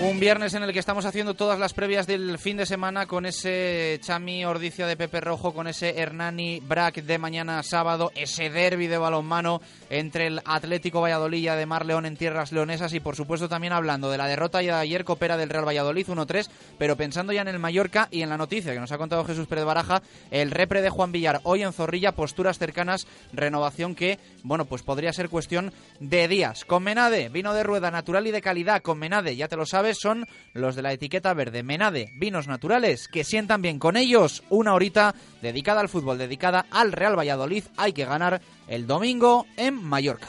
Un viernes en el que estamos haciendo todas las previas del fin de semana con ese Chami Ordicia de Pepe Rojo, con ese Hernani Brack de mañana sábado, ese derby de balonmano entre el Atlético Valladolid de Mar León en tierras leonesas y por supuesto también hablando de la derrota ya de ayer Copera del Real Valladolid 1-3, pero pensando ya en el Mallorca y en la noticia que nos ha contado Jesús Pérez Baraja, el repre de Juan Villar hoy en Zorrilla, posturas cercanas, renovación que, bueno, pues podría ser cuestión de días. Con Menade, vino de rueda natural y de calidad, con Menade, ya te lo sabes, son los de la etiqueta verde. Menade, vinos naturales que sientan bien con ellos. Una horita dedicada al fútbol, dedicada al Real Valladolid. Hay que ganar el domingo en Mallorca.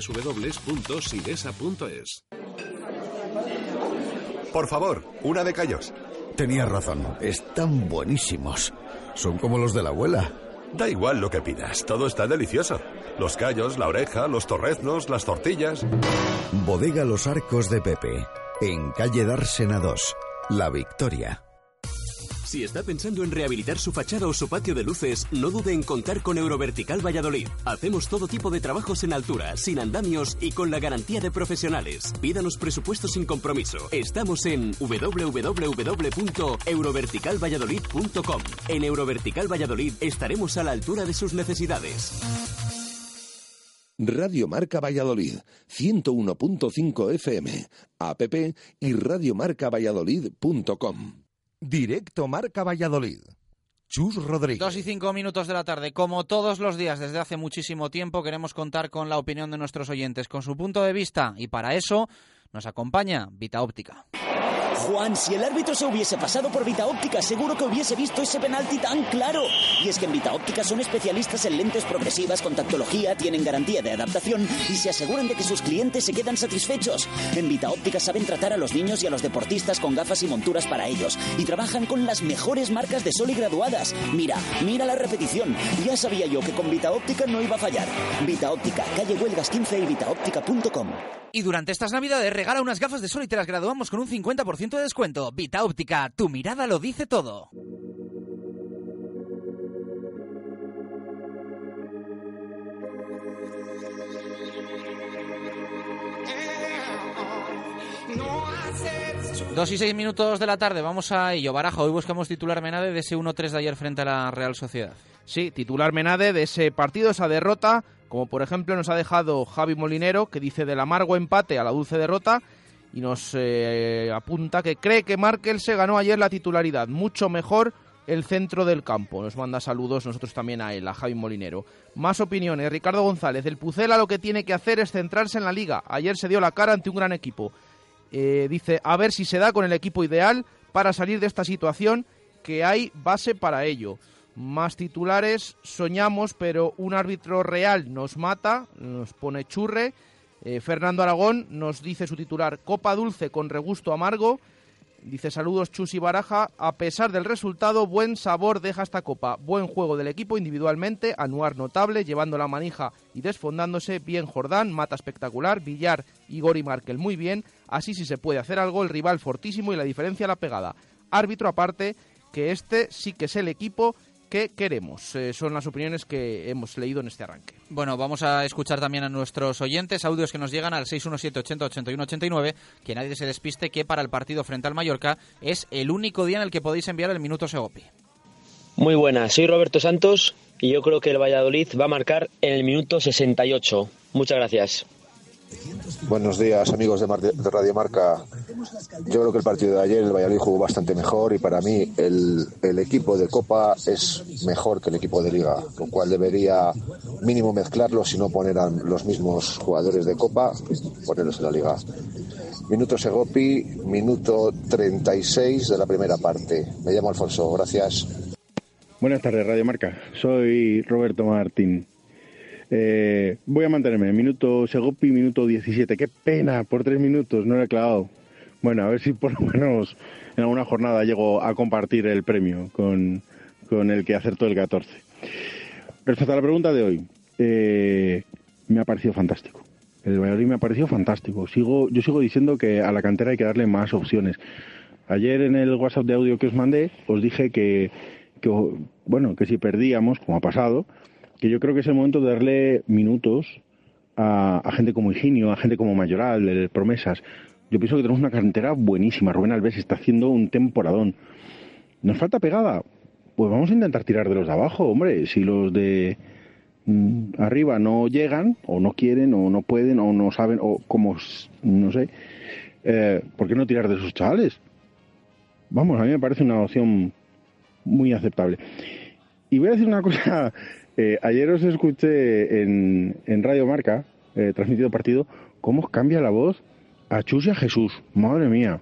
www.sidesa.es. Por favor, una de callos. Tenías razón, están buenísimos. Son como los de la abuela. Da igual lo que pidas, todo está delicioso. Los callos, la oreja, los torreznos, las tortillas. Bodega Los Arcos de Pepe, en calle Dársena 2, La Victoria. Si está pensando en rehabilitar su fachada o su patio de luces, no dude en contar con Eurovertical Valladolid. Hacemos todo tipo de trabajos en altura, sin andamios y con la garantía de profesionales. Pídanos presupuestos sin compromiso. Estamos en www.euroverticalvalladolid.com. En Eurovertical Valladolid estaremos a la altura de sus necesidades. Radio Marca Valladolid, 101.5 FM, app y radiomarcavalladolid.com. Directo Marca Valladolid. Chus Rodríguez. Dos y cinco minutos de la tarde. Como todos los días desde hace muchísimo tiempo, queremos contar con la opinión de nuestros oyentes, con su punto de vista. Y para eso nos acompaña Vita Óptica. Juan, si el árbitro se hubiese pasado por Vita Óptica, seguro que hubiese visto ese penalti tan claro. Y es que en Vita Óptica son especialistas en lentes progresivas con tactología, tienen garantía de adaptación y se aseguran de que sus clientes se quedan satisfechos. En Vita Óptica saben tratar a los niños y a los deportistas con gafas y monturas para ellos y trabajan con las mejores marcas de sol y graduadas. Mira, mira la repetición. Ya sabía yo que con Vita Óptica no iba a fallar. Vita Óptica, calle Huelgas 15 y vitaóptica.com. Y durante estas navidades regala unas gafas de sol y te las graduamos con un 50% de descuento. Vita Óptica, tu mirada lo dice todo. Dos y seis minutos de la tarde, vamos a ello. Baraja, hoy buscamos titular Menade de ese 1-3 de ayer frente a la Real Sociedad. Sí, titular Menade de ese partido, esa derrota, como por ejemplo nos ha dejado Javi Molinero, que dice del amargo empate a la dulce derrota, y nos eh, apunta que cree que Markel se ganó ayer la titularidad, mucho mejor el centro del campo. Nos manda saludos nosotros también a él, a Javi Molinero. Más opiniones, Ricardo González, el Pucela lo que tiene que hacer es centrarse en la liga. Ayer se dio la cara ante un gran equipo. Eh, dice, a ver si se da con el equipo ideal para salir de esta situación, que hay base para ello. Más titulares, soñamos, pero un árbitro real nos mata, nos pone churre. Eh, Fernando Aragón nos dice su titular, Copa Dulce con regusto amargo. Dice saludos Chus y Baraja, a pesar del resultado, buen sabor deja esta copa, buen juego del equipo individualmente, Anuar notable, llevando la manija y desfondándose, bien Jordán, mata espectacular, Villar, y Markel muy bien, así si se puede hacer algo, el rival fortísimo y la diferencia la pegada. Árbitro aparte, que este sí que es el equipo que queremos. Eh, son las opiniones que hemos leído en este arranque. Bueno, vamos a escuchar también a nuestros oyentes, audios que nos llegan al 617 80 81 89, que nadie se despiste que para el partido frente al Mallorca es el único día en el que podéis enviar el minuto Segopi. Muy buenas, soy Roberto Santos y yo creo que el Valladolid va a marcar en el minuto 68. Muchas gracias. Buenos días amigos de, Mar- Radio Marca. Yo creo que el partido de ayer el Valladolid jugó bastante mejor y para mí el, equipo de Copa es mejor que el equipo de Liga, lo cual debería mínimo mezclarlos y no poner a los mismos jugadores de Copa, ponerlos en la Liga. Minuto Segopi, minuto 36 de la primera parte. Me llamo Alfonso, gracias. Buenas tardes, Radio Marca. Soy Roberto Martín. Eh, voy a mantenerme. Minuto Segopi, minuto 17. Qué pena, por tres minutos, no lo he clavado. Bueno, a ver si por lo menos en alguna jornada llego a compartir el premio con, con el que acertó el 14. Respecto a la pregunta de hoy, eh, me ha parecido fantástico. El Valladolid me ha parecido fantástico. Sigo, yo sigo diciendo que a la cantera hay que darle más opciones. Ayer en el WhatsApp de audio que os mandé, os dije que, que, bueno, que si perdíamos, como ha pasado, que yo creo que es el momento de darle minutos a, gente como Higinio, a gente como Mayoral, el Promesas. Yo pienso que tenemos una cantera buenísima. Rubén Alves está haciendo un temporadón. ¿Nos falta pegada? Pues vamos a intentar tirar de los de abajo, hombre. Si los de mm, arriba no llegan, o no quieren, o no pueden, o no saben, o como, no sé, eh, ¿por qué no tirar de esos chavales? Vamos, a mí me parece una opción muy aceptable. Y voy a decir una cosa. Eh, ayer os escuché en, en Radio Marca, eh, transmitido partido, cómo cambia la voz a Chus y a Jesús. Madre mía.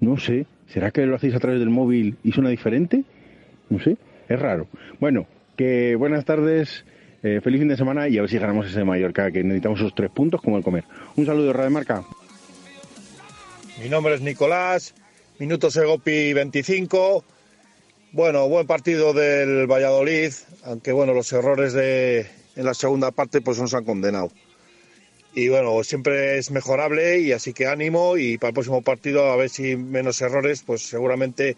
No sé. ¿Será que lo hacéis a través del móvil y suena diferente? No sé. Es raro. Bueno, que buenas tardes. eh, feliz fin de semana y a ver si ganamos ese Mallorca, que necesitamos esos tres puntos como el comer. Un saludo, Radio Marca. Mi nombre es Nicolás, minuto Segopi 25. Bueno, buen partido del Valladolid, aunque bueno, los errores de en la segunda parte pues nos han condenado. Y bueno, siempre es mejorable y así que ánimo y para el próximo partido a ver si menos errores, pues seguramente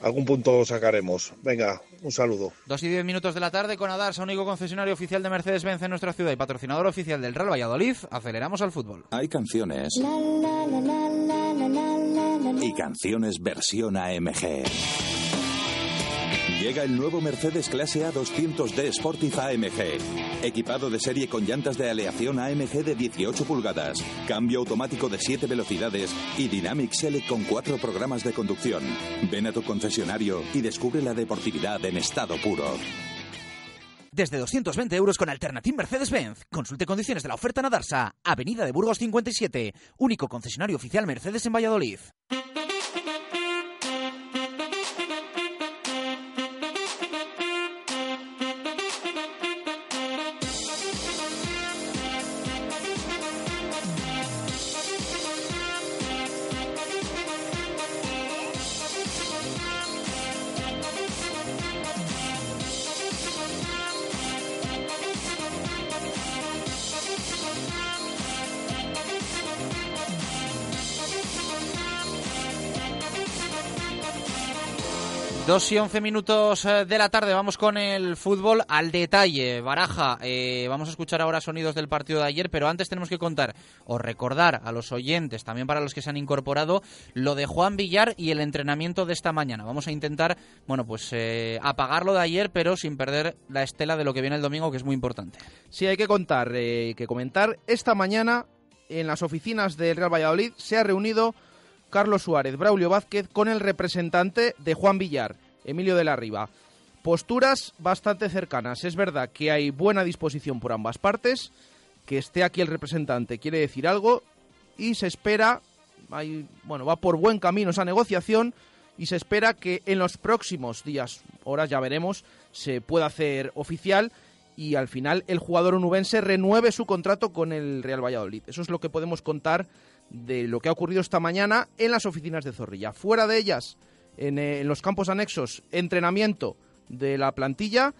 algún punto sacaremos. Venga, un saludo. Dos y diez minutos de la tarde con Adarsa, único concesionario oficial de Mercedes-Benz en nuestra ciudad y patrocinador oficial del Real Valladolid. Aceleramos al fútbol. Hay canciones y canciones versión AMG. Llega el nuevo Mercedes Clase A 200D Sportif AMG. Equipado de serie con llantas de aleación AMG de 18 pulgadas, cambio automático de 7 velocidades y Dynamic Select con 4 programas de conducción. Ven a tu concesionario y descubre la deportividad en estado puro. desde 220 euros con Alternative Mercedes-Benz. Consulte condiciones de la oferta en Adarsa, Avenida de Burgos 57, único concesionario oficial Mercedes en Valladolid. 2 y 11 minutos eh, de la tarde, vamos con el fútbol al detalle. Baraja, eh, vamos a escuchar ahora sonidos del partido de ayer, pero antes tenemos que contar o recordar a los oyentes, también para los que se han incorporado, lo de Juan Villar y el entrenamiento de esta mañana. Vamos a intentar, bueno, pues eh, apagarlo de ayer, pero sin perder la estela de lo que viene el domingo, que es muy importante. Sí, hay que contar, que comentar. Esta mañana, en las oficinas del Real Valladolid, se ha reunido Carlos Suárez, Braulio Vázquez, con el representante de Juan Villar, Emilio de la Riva. Posturas bastante cercanas. Es verdad que hay buena disposición por ambas partes, que esté aquí el representante quiere decir algo y se espera, bueno, va por buen camino esa negociación y se espera que en los próximos días, horas ya veremos, se pueda hacer oficial y al final el jugador onubense renueve su contrato con el Real Valladolid. Eso es lo que podemos contar de lo que ha ocurrido esta mañana en las oficinas de Zorrilla. Fuera de ellas, en, eh, los campos anexos, entrenamiento de la plantilla.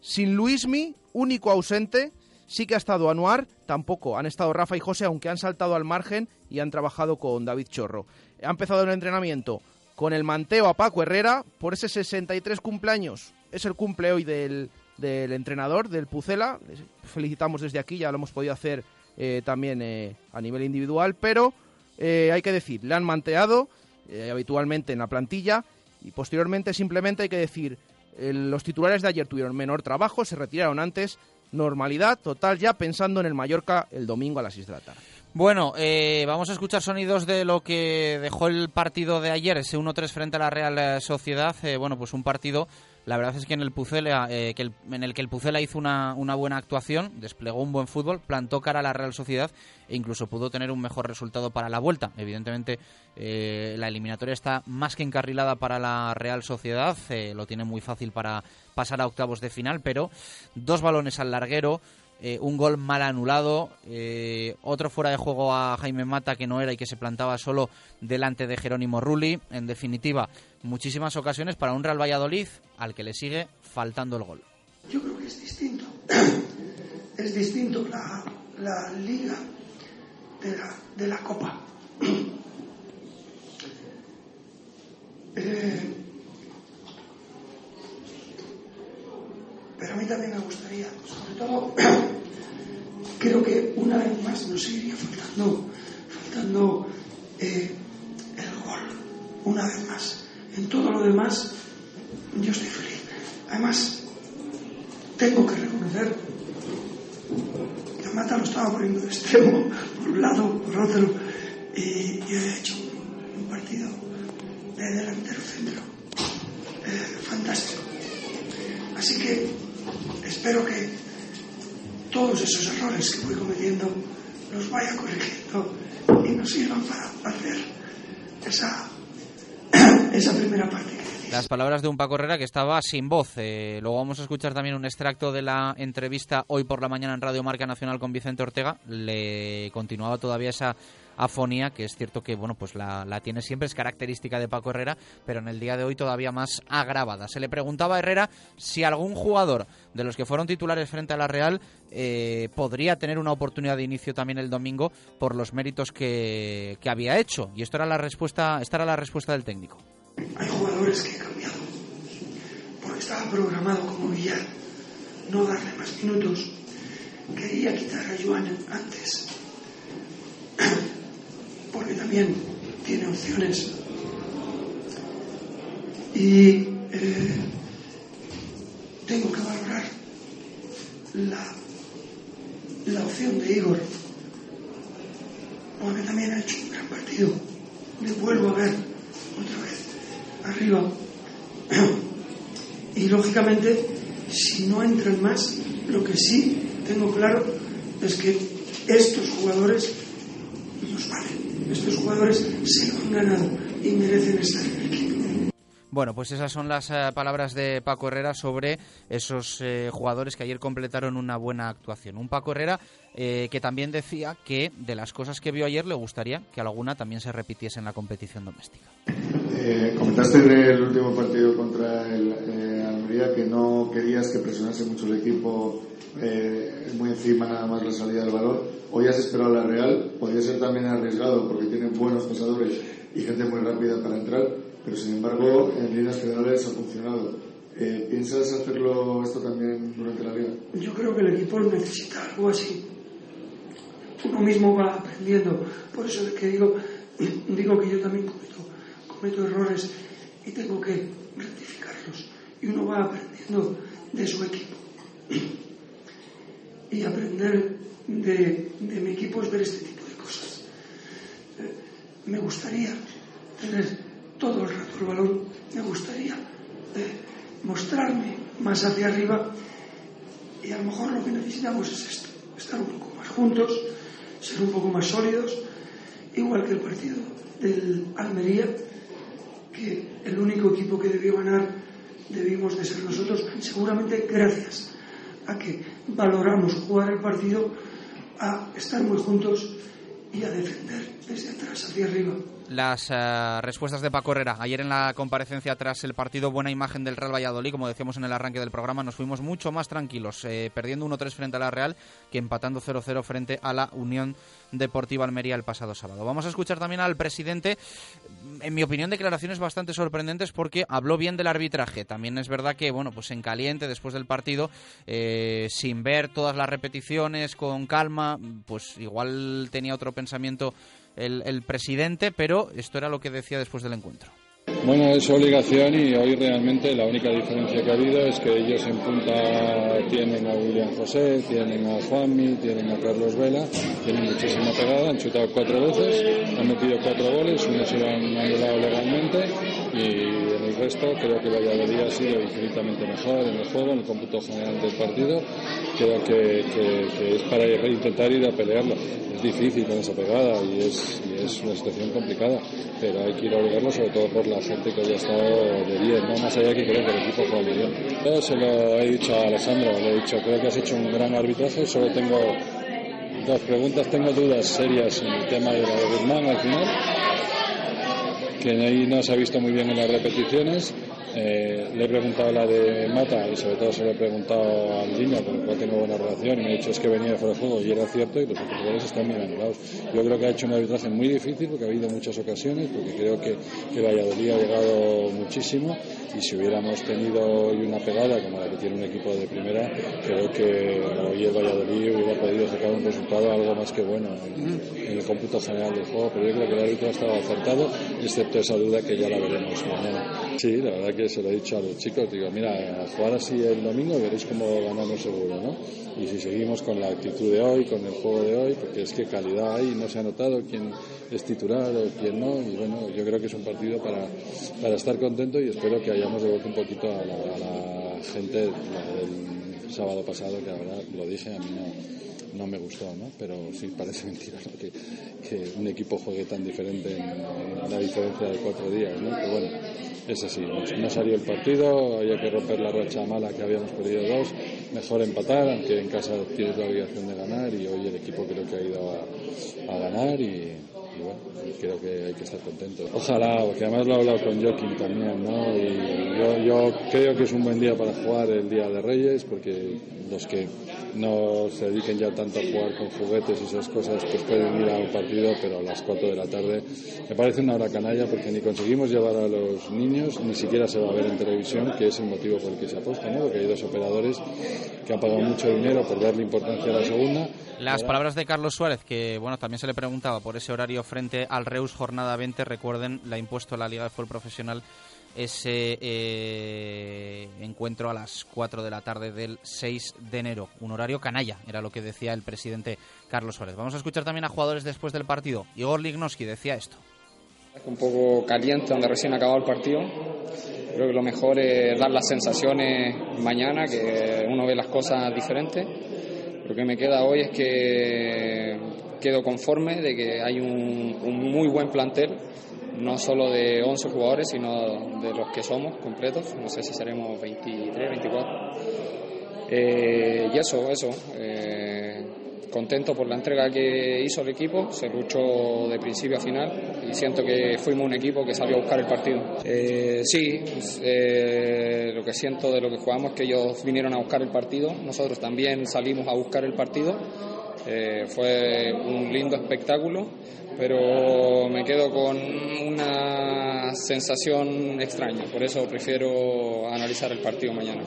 Sin Luismi, único ausente, sí que ha estado Anuar, tampoco han estado Rafa y José, aunque han saltado al margen y han trabajado con David Chorro. Ha empezado el entrenamiento con el manteo a Paco Herrera por ese 63 cumpleaños. Es el cumple hoy del, entrenador, del Pucela. Felicitamos desde aquí, ya lo hemos podido hacer eh, también eh, a nivel individual, pero eh, hay que decir, le han manteado habitualmente en la plantilla y posteriormente simplemente hay que decir, los titulares de ayer tuvieron menor trabajo, se retiraron antes, normalidad total ya pensando en el Mallorca el domingo a las 6 de la tarde. Bueno, vamos a escuchar sonidos de lo que dejó el partido de ayer, ese 1-3 frente a la Real Sociedad. bueno, pues un partido la verdad es que en el Pucela, eh, que en el que el Pucela hizo una, buena actuación, desplegó un buen fútbol, plantó cara a la Real Sociedad e incluso pudo tener un mejor resultado para la vuelta. Evidentemente, eh, la eliminatoria está más que encarrilada para la Real Sociedad, eh, lo tiene muy fácil para pasar a octavos de final, pero dos balones al larguero, eh, un gol mal anulado, eh, otro fuera de juego a Jaime Mata que no era y que se plantaba solo delante de Jerónimo Rulli. En definitiva, muchísimas ocasiones para un Real Valladolid al que le sigue faltando el gol. Yo creo que es distinto. Es distinto la, la liga de la, de la Copa. Eh, pero a mí también me gustaría, sobre todo, creo que una vez más nos seguiría faltando, faltando eh, el gol, una vez más. En todo lo demás, yo estoy feliz. Además, tengo que reconocer que Mata lo estaba poniendo de extremo, por un lado, por otro, y yo he hecho un partido de delantero centro eh, fantástico. Así que espero que todos esos errores que voy cometiendo los vaya corrigiendo y nos sirvan para hacer esa, esa primera parte. Palabras de un Paco Herrera que estaba sin voz. Eh, luego vamos a escuchar también un extracto de la entrevista hoy por la mañana en Radio Marca Nacional con Vicente Ortega. Le continuaba todavía esa afonía, que es cierto que bueno pues la, tiene siempre, es característica de Paco Herrera, pero en el día de hoy todavía más agravada. Se le preguntaba a Herrera si algún jugador de los que fueron titulares frente a la Real eh, podría tener una oportunidad de inicio también el domingo por los méritos que, que había hecho. Y esto era la respuesta, esta era la respuesta del técnico. Hay jugadores que he cambiado porque estaba programado como Villar no darle más minutos. Quería quitar a Joan antes porque también tiene opciones. Y eh, tengo que valorar la, la opción de Igor, porque también ha hecho un gran partido. Le vuelvo a ver otra vez arriba. Y lógicamente si no entran más, lo que sí tengo claro es que estos jugadores nos valen. Estos jugadores se lo han ganado y merecen estar en el equipo. Bueno, pues esas son las eh, palabras de Paco Herrera sobre esos eh, jugadores que ayer completaron una buena actuación. Un Paco Herrera eh, que también decía que de las cosas que vio ayer le gustaría que alguna también se repitiese en la competición doméstica. comentaste en el último partido contra el Almería que no querías que presionase mucho el equipo muy encima nada más la salida del balón. Hoy has esperado la Real, podría ser también arriesgado porque tienen buenos pasadores y gente muy rápida para entrar pero sin embargo en líneas generales ha funcionado. Eh, ¿Piensas hacerlo esto también durante la vida? Yo creo que el equipo necesita algo así. Uno mismo va aprendiendo. Por eso es que digo, digo que yo también cometo, cometo errores y tengo que rectificarlos. Y uno va aprendiendo de su equipo. Y aprender de, de mi equipo es ver este tipo de cosas. Eh, me gustaría tener todo el rato el balón, me gustaría eh, mostrarme más hacia arriba. Y a lo mejor lo que necesitamos es esto, estar un poco más juntos, ser un poco más sólidos, igual que el partido del Almería, que el único equipo que debió ganar debimos de ser nosotros, seguramente gracias a que valoramos jugar el partido, a estar muy juntos y a defender desde atrás hacia arriba las eh, respuestas de Paco Herrera. Ayer en la comparecencia tras el partido, buena imagen del Real Valladolid, como decíamos en el arranque del programa, nos fuimos mucho más tranquilos, eh, perdiendo 1-3 frente a la Real que empatando 0-0 frente a la Unión Deportiva Almería el pasado sábado. Vamos a escuchar también al presidente, en mi opinión, declaraciones bastante sorprendentes porque habló bien del arbitraje. También es verdad que, bueno, pues en caliente, después del partido, eh, sin ver todas las repeticiones, con calma, pues igual tenía otro pensamiento el, presidente, pero esto era lo que decía después del encuentro. Bueno, es obligación y hoy realmente la única diferencia que ha habido es que ellos en punta tienen a William José, tienen a Juanmi, tienen a Carlos Vela, tienen muchísima pegada, han chutado cuatro veces, han metido cuatro goles, uno se lo han anulado legalmente y resto creo que Valladolid ha sido infinitamente mejor en el juego, en el cómputo general del partido. Creo que, es para intentar ir a pelearlo. Es difícil con esa pegada y es, una situación complicada, pero hay que ir a obligarlo sobre todo por la gente que hoy ha estado de bien, ¿no? más allá que creo que el equipo juega muy bien. Se lo he dicho a Alejandro, le he dicho, creo que has hecho un gran arbitraje, solo tengo dos preguntas, tengo dudas serias en el tema de la de al final que ahí no se ha visto muy bien en las repeticiones. Eh, le he preguntado la de Mata y sobre todo se lo he preguntado al niño con el cual tengo buena relación y me ha dicho es que venía fuera de juego y era cierto y los jugadores están bien anulados. Yo creo que ha hecho un arbitraje muy difícil porque ha habido muchas ocasiones, porque creo que, que Valladolid ha llegado muchísimo y si hubiéramos tenido hoy una pegada como la que tiene un equipo de primera, creo que hoy el Valladolid hubiera podido sacar un resultado algo más que bueno en, el cómputo general del juego, pero yo creo que el árbitro ha estado acertado, excepto esa duda que ya la veremos mañana. Sí, la verdad que se lo he dicho a los chicos, digo, mira, a jugar así el domingo veréis cómo ganamos seguro, ¿no? Y si seguimos con la actitud de hoy, con el juego de hoy, porque es que calidad hay, no se ha notado quién es titular o quién no, y bueno, yo creo que es un partido para, para estar contento y espero que hayamos devuelto un poquito a la, gente del sábado pasado, que ahora lo dije, a mí no, no me gustó, ¿no? Pero sí parece mentira que, que, un equipo juegue tan diferente en, la diferencia de cuatro días, ¿no? Pero bueno, es así, no, salió el partido, había que romper la racha mala que habíamos perdido dos, mejor empatar, aunque en casa tienes la obligación de ganar y hoy el equipo creo que ha ido a, a ganar y y bueno, creo que hay que estar contento. Ojalá, porque además lo he hablado con Joaquín también, ¿no? Y yo, yo creo que es un buen día para jugar el Día de Reyes, porque los que no se dediquen ya tanto a jugar con juguetes y esas cosas, pues pueden ir a un partido, pero a las 4 de la tarde me parece una hora canalla porque ni conseguimos llevar a los niños, ni siquiera se va a ver en televisión, que es el motivo por el que se apuesta, ¿no? Porque hay dos operadores que han pagado mucho dinero por darle importancia a la segunda las palabras de Carlos Suárez, que bueno, también se le preguntaba por ese horario frente al Reus Jornada 20, recuerden, la ha impuesto la Liga de Fútbol Profesional ese eh, encuentro a las 4 de la tarde del 6 de enero. Un horario canalla, era lo que decía el presidente Carlos Suárez. Vamos a escuchar también a jugadores después del partido. Igor Lignoski decía esto. Un poco caliente donde recién acabado el partido. Creo que lo mejor es dar las sensaciones mañana, que uno ve las cosas diferentes. Lo que me queda hoy es que quedo conforme de que hay un, un muy buen plantel, no solo de 11 jugadores, sino de los que somos completos. No sé si seremos 23, 24. Eh, y eso, eso. Eh, contento por la entrega que hizo el equipo, se luchó de principio a final y siento que fuimos un equipo que salió a buscar el partido. Eh, sí, eh, lo que siento de lo que jugamos es que ellos vinieron a buscar el partido, nosotros también salimos a buscar el partido. Eh, fue un lindo espectáculo, pero me quedo con una sensación extraña, por eso prefiero analizar el partido mañana.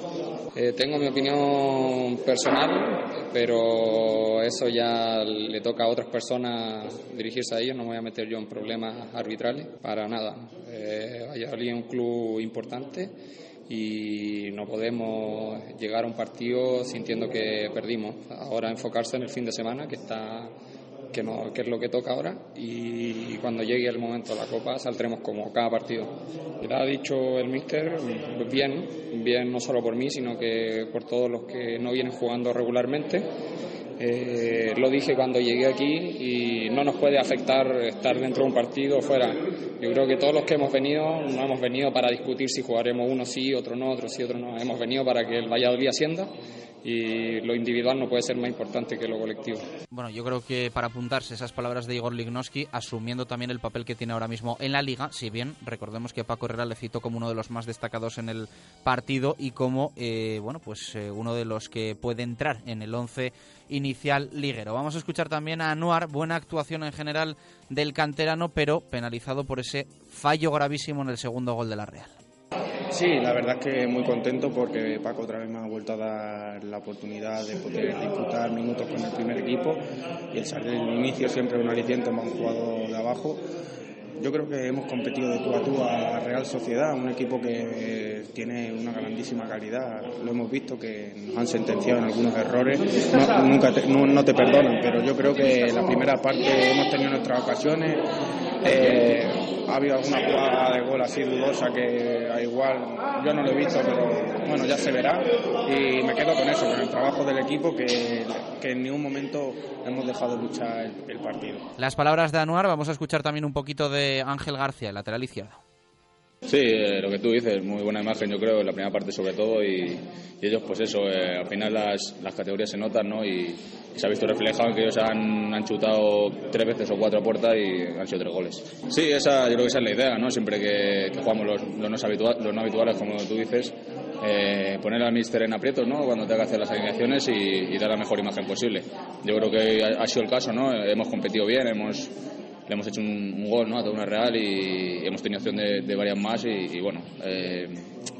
Eh, tengo mi opinión personal, pero eso ya le toca a otras personas dirigirse a ellos, no me voy a meter yo en problemas arbitrales, para nada. Eh, un club importante y no podemos llegar a un partido sintiendo que perdimos. Ahora enfocarse en el fin de semana, que está que, no, que es lo que toca ahora y cuando llegue el momento de la Copa saldremos como cada partido. Ya ha dicho el míster, bien, bien no solo por mí, sino que por todos los que no vienen jugando regularmente. Eh, lo dije cuando llegué aquí y no nos puede afectar estar dentro de un partido o fuera. Yo creo que todos los que hemos venido no hemos venido para discutir si jugaremos uno sí, otro no, otro sí, otro no. Hemos venido para que el Valladolid ascienda y lo individual no puede ser más importante que lo colectivo. Bueno, yo creo que para apuntarse esas palabras de Igor Lignoski, asumiendo también el papel que tiene ahora mismo en la liga, si bien recordemos que Paco Herrera le citó como uno de los más destacados en el partido y como eh, bueno pues eh, uno de los que puede entrar en el 11 inicial liguero. Vamos a escuchar también a Anuar, buena actuación en general del canterano, pero penalizado por ese fallo gravísimo en el segundo gol de la Real. Sí, la verdad es que muy contento porque Paco otra vez me ha vuelto a dar la oportunidad de poder disputar minutos con el primer equipo y el salir del inicio siempre un aliciente más un jugador de abajo. Yo creo que hemos competido de tú a tú a Real Sociedad, un equipo que tiene una grandísima calidad. Lo hemos visto que nos han sentenciado en algunos errores. No, nunca te, no, te perdonan, pero yo creo que la primera parte hemos tenido nuestras ocasiones. Eh, ha habido alguna jugada de gol así dudosa que igual yo no lo he visto, pero bueno, ya se verá. Y me quedo con eso, con el trabajo del equipo que, que en ningún momento hemos dejado luchar el, el partido. Las palabras de Anuar, vamos a escuchar también un poquito de Ángel García, el lateral izquierdo. Sí, eh, lo que tú dices, muy buena imagen yo creo, en la primera parte sobre todo y, y ellos pues eso, eh, al final las, las, categorías se notan ¿no? Y, y, se ha visto reflejado en que ellos han, han chutado tres veces o cuatro puertas y han sido tres goles. Sí, esa, yo creo que esa es la idea, ¿no? siempre que, que jugamos los, los, no habitual, los no habituales como tú dices, eh, poner al míster en aprietos ¿no? cuando tenga que hacer las alineaciones y, y, dar la mejor imagen posible. Yo creo que ha, ha sido el caso, ¿no? hemos competido bien, hemos le hemos hecho un, un, gol ¿no? a toda una Real y hemos tenido opción de, de varias más y, y bueno, eh,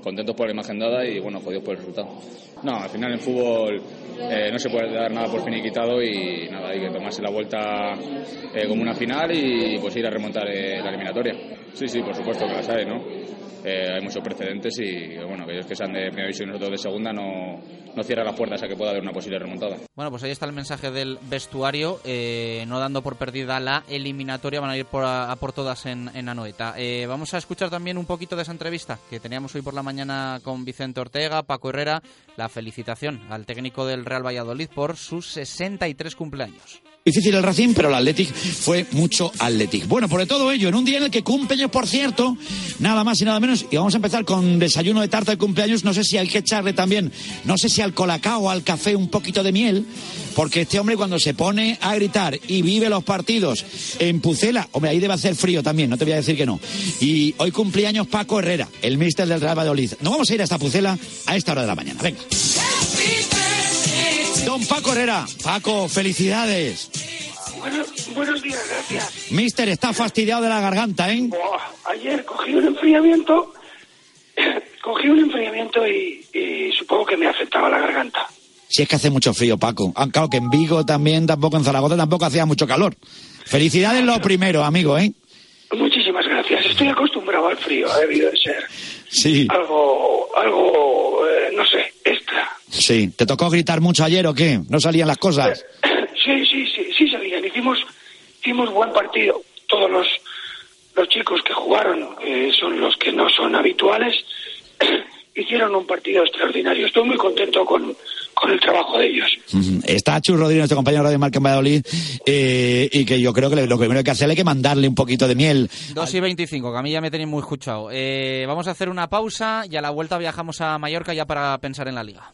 contentos por la imagen dada y bueno, jodidos por el resultado. No, al final en fútbol eh, no se puede dar nada por finiquitado y nada, hay que tomarse la vuelta eh, como una final y pues ir a remontar eh, la eliminatoria. Sí, sí, por supuesto que las hay, ¿no? Eh, hay muchos precedentes y bueno, aquellos que sean de primera división y nosotros de segunda no, no cierran las puertas a que pueda haber una posible remontada. Bueno, pues ahí está el mensaje del vestuario, eh, no dando por perdida la eliminatoria, van a ir por a, por todas en, en Anoeta. Eh, vamos a escuchar también un poquito de esa entrevista que teníamos hoy por la mañana con Vicente Ortega, Paco Herrera, la felicitación al técnico del Real Valladolid por sus 63 cumpleaños. Difícil el Racing, pero el Athletic fue mucho Athletic. Bueno, por todo ello, en un día en el que cumpleaños, por cierto, nada más y nada menos, y vamos a empezar con desayuno de tarta de cumpleaños, no sé si hay que echarle también, no sé si al colacao o al café un poquito de miel, porque este hombre cuando se pone a gritar y vive los partidos en Pucela, hombre, ahí debe hacer frío también, no te voy a decir que no. Y hoy cumpleaños Paco Herrera, el míster del Real Valladolid. No vamos a ir a esta Pucela a esta hora de la mañana, venga. Don Paco Herrera, Paco, felicidades. Bueno, buenos días, gracias. Mister, está fastidiado de la garganta, ¿eh? Oh, ayer cogí un enfriamiento, cogí un enfriamiento y, y, supongo que me afectaba la garganta. Si es que hace mucho frío, Paco. Ah, claro que en Vigo también, tampoco en Zaragoza tampoco hacía mucho calor. Felicidades lo primero, amigo, ¿eh? Muchísimas gracias. Estoy acostumbrado al frío, ha debido de ser. Sí. Algo, algo, eh, no sé. Sí. ¿Te tocó gritar mucho ayer o qué? ¿No salían las cosas? Sí, sí, sí, sí salían. Hicimos, hicimos buen partido. Todos los, los chicos que jugaron eh, son los que no son habituales hicieron un partido extraordinario. Estoy muy contento con, con el trabajo de ellos. Está Chus Rodríguez, nuestro compañero de Radio Marca en Valladolid, eh, y que yo creo que lo primero que hay que hacer es que mandarle un poquito de miel. 2 y 25, que a mí ya me tenéis muy escuchado. Eh, vamos a hacer una pausa y a la vuelta viajamos a Mallorca ya para pensar en la liga.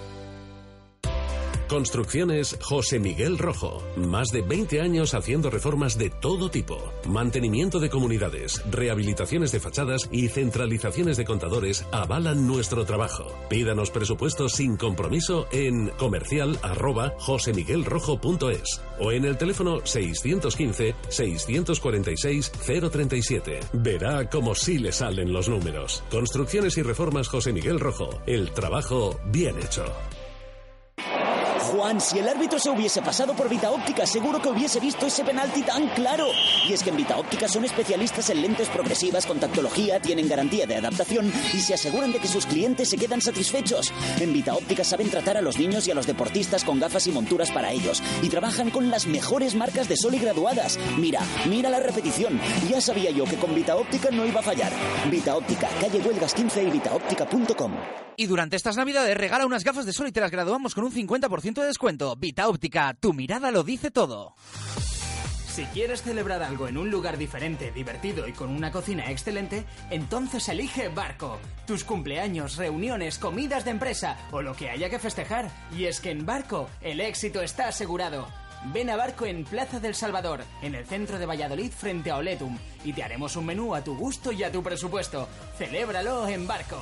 Construcciones José Miguel Rojo. Más de 20 años haciendo reformas de todo tipo. Mantenimiento de comunidades, rehabilitaciones de fachadas y centralizaciones de contadores avalan nuestro trabajo. Pídanos presupuestos sin compromiso en comercial arroba josemiguelrojo.es o en el teléfono 615 646 037. Verá cómo sí le salen los números. Construcciones y reformas José Miguel Rojo. El trabajo bien hecho. Juan, si el árbitro se hubiese pasado por Vita Óptica, seguro que hubiese visto ese penalti tan claro. Y es que en Vita Óptica son especialistas en lentes progresivas con tactología, tienen garantía de adaptación y se aseguran de que sus clientes se quedan satisfechos. En Vita Óptica saben tratar a los niños y a los deportistas con gafas y monturas para ellos y trabajan con las mejores marcas de sol y graduadas. Mira, mira la repetición. Ya sabía yo que con Vita Óptica no iba a fallar. Vita Óptica, calle Huelgas 15 y vitaóptica.com. Y durante estas navidades regala unas gafas de sol y te las graduamos con un 50% de descuento. Vita Óptica, tu mirada lo dice todo. Si quieres celebrar algo en un lugar diferente, divertido y con una cocina excelente, entonces elige Barco. Tus cumpleaños, reuniones, comidas de empresa o lo que haya que festejar. Y es que en Barco el éxito está asegurado. Ven a Barco en Plaza del Salvador, en el centro de Valladolid frente a Oletum, y te haremos un menú a tu gusto y a tu presupuesto. Celébralo en Barco.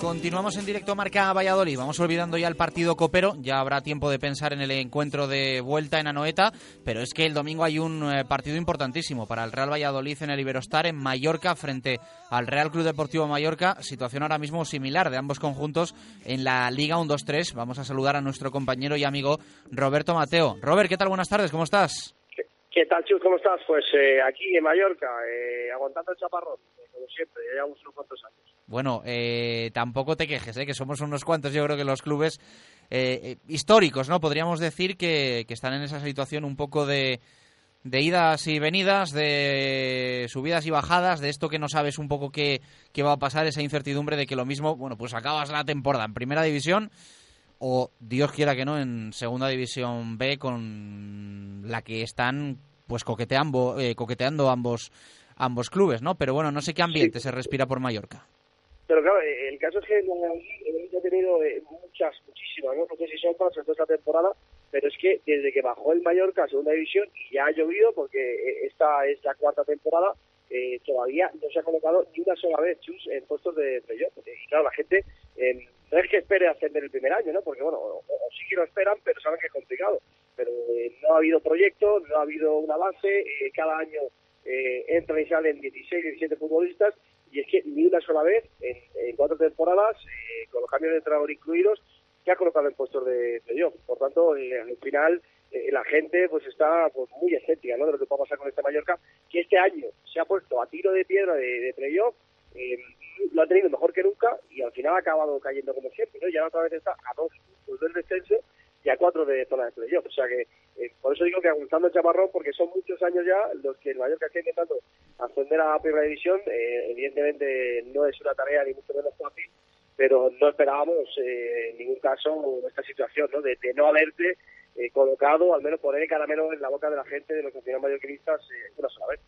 Continuamos en directo Marca Valladolid. Vamos olvidando ya el partido copero. Ya habrá tiempo de pensar en el encuentro de vuelta en Anoeta. Pero es que el domingo hay un eh, partido importantísimo para el Real Valladolid en el Iberostar en Mallorca frente al Real Club Deportivo Mallorca. Situación ahora mismo similar de ambos conjuntos en la Liga 1-2-3. Vamos a saludar a nuestro compañero y amigo Roberto Mateo. Robert, ¿qué tal? Buenas tardes, ¿cómo estás? ¿Qué tal, Chus? ¿Cómo estás? Pues eh, aquí en Mallorca, eh, aguantando el chaparrón, como siempre, ya llevamos unos cuantos años. Bueno, eh, tampoco te quejes, ¿eh? que somos unos cuantos, yo creo que los clubes eh, eh, históricos, ¿no? Podríamos decir que, que están en esa situación un poco de, de idas y venidas, de subidas y bajadas, de esto que no sabes un poco qué, qué va a pasar, esa incertidumbre de que lo mismo, bueno, pues acabas la temporada en primera división o, Dios quiera que no, en segunda división B con la que están pues coqueteando, eh, coqueteando ambos, ambos clubes, ¿no? Pero bueno, no sé qué ambiente se respira por Mallorca. Pero claro, eh, el caso es que el Valladolid ha tenido eh, muchas, muchísimas, ¿no? No sé si son toda esta temporada, pero es que desde que bajó el Mallorca a segunda división y ya ha llovido porque eh, esta es la cuarta temporada, eh, todavía no se ha colocado ni una sola vez Chus en puestos de playoff. Y claro, la gente eh, no es que espere ascender el primer año, ¿no? Porque bueno, o, o sí que lo esperan, pero saben que es complicado. Pero eh, no ha habido proyecto, no ha habido un avance, eh, cada año eh, entran y salen 16, 17 futbolistas y es que ni una sola vez en, cuatro temporadas, eh, con los cambios de entrenador incluidos, se ha colocado en puestos de playoff. Por tanto, eh, al final eh, la gente pues está pues, muy escéptica ¿no? de lo que puede pasar con este Mallorca, que este año se ha puesto a tiro de piedra de, de playoff, eh, lo ha tenido mejor que nunca y al final ha acabado cayendo como siempre, ¿no? Ya otra vez está a dos puntos del descenso y a cuatro de zona de playoff. O sea que eh, por eso digo que aguantando el chaparrón, porque son muchos años ya los que el Mallorca está intentando ascender a la primera división. Eh, evidentemente no es una tarea ni mucho menos fácil, pero no esperábamos eh, en ningún caso esta situación, ¿no? De, no haberte eh, colocado, al menos poner el caramelo en la boca de la gente de los aficionados mallorquinistas eh, una sola vez.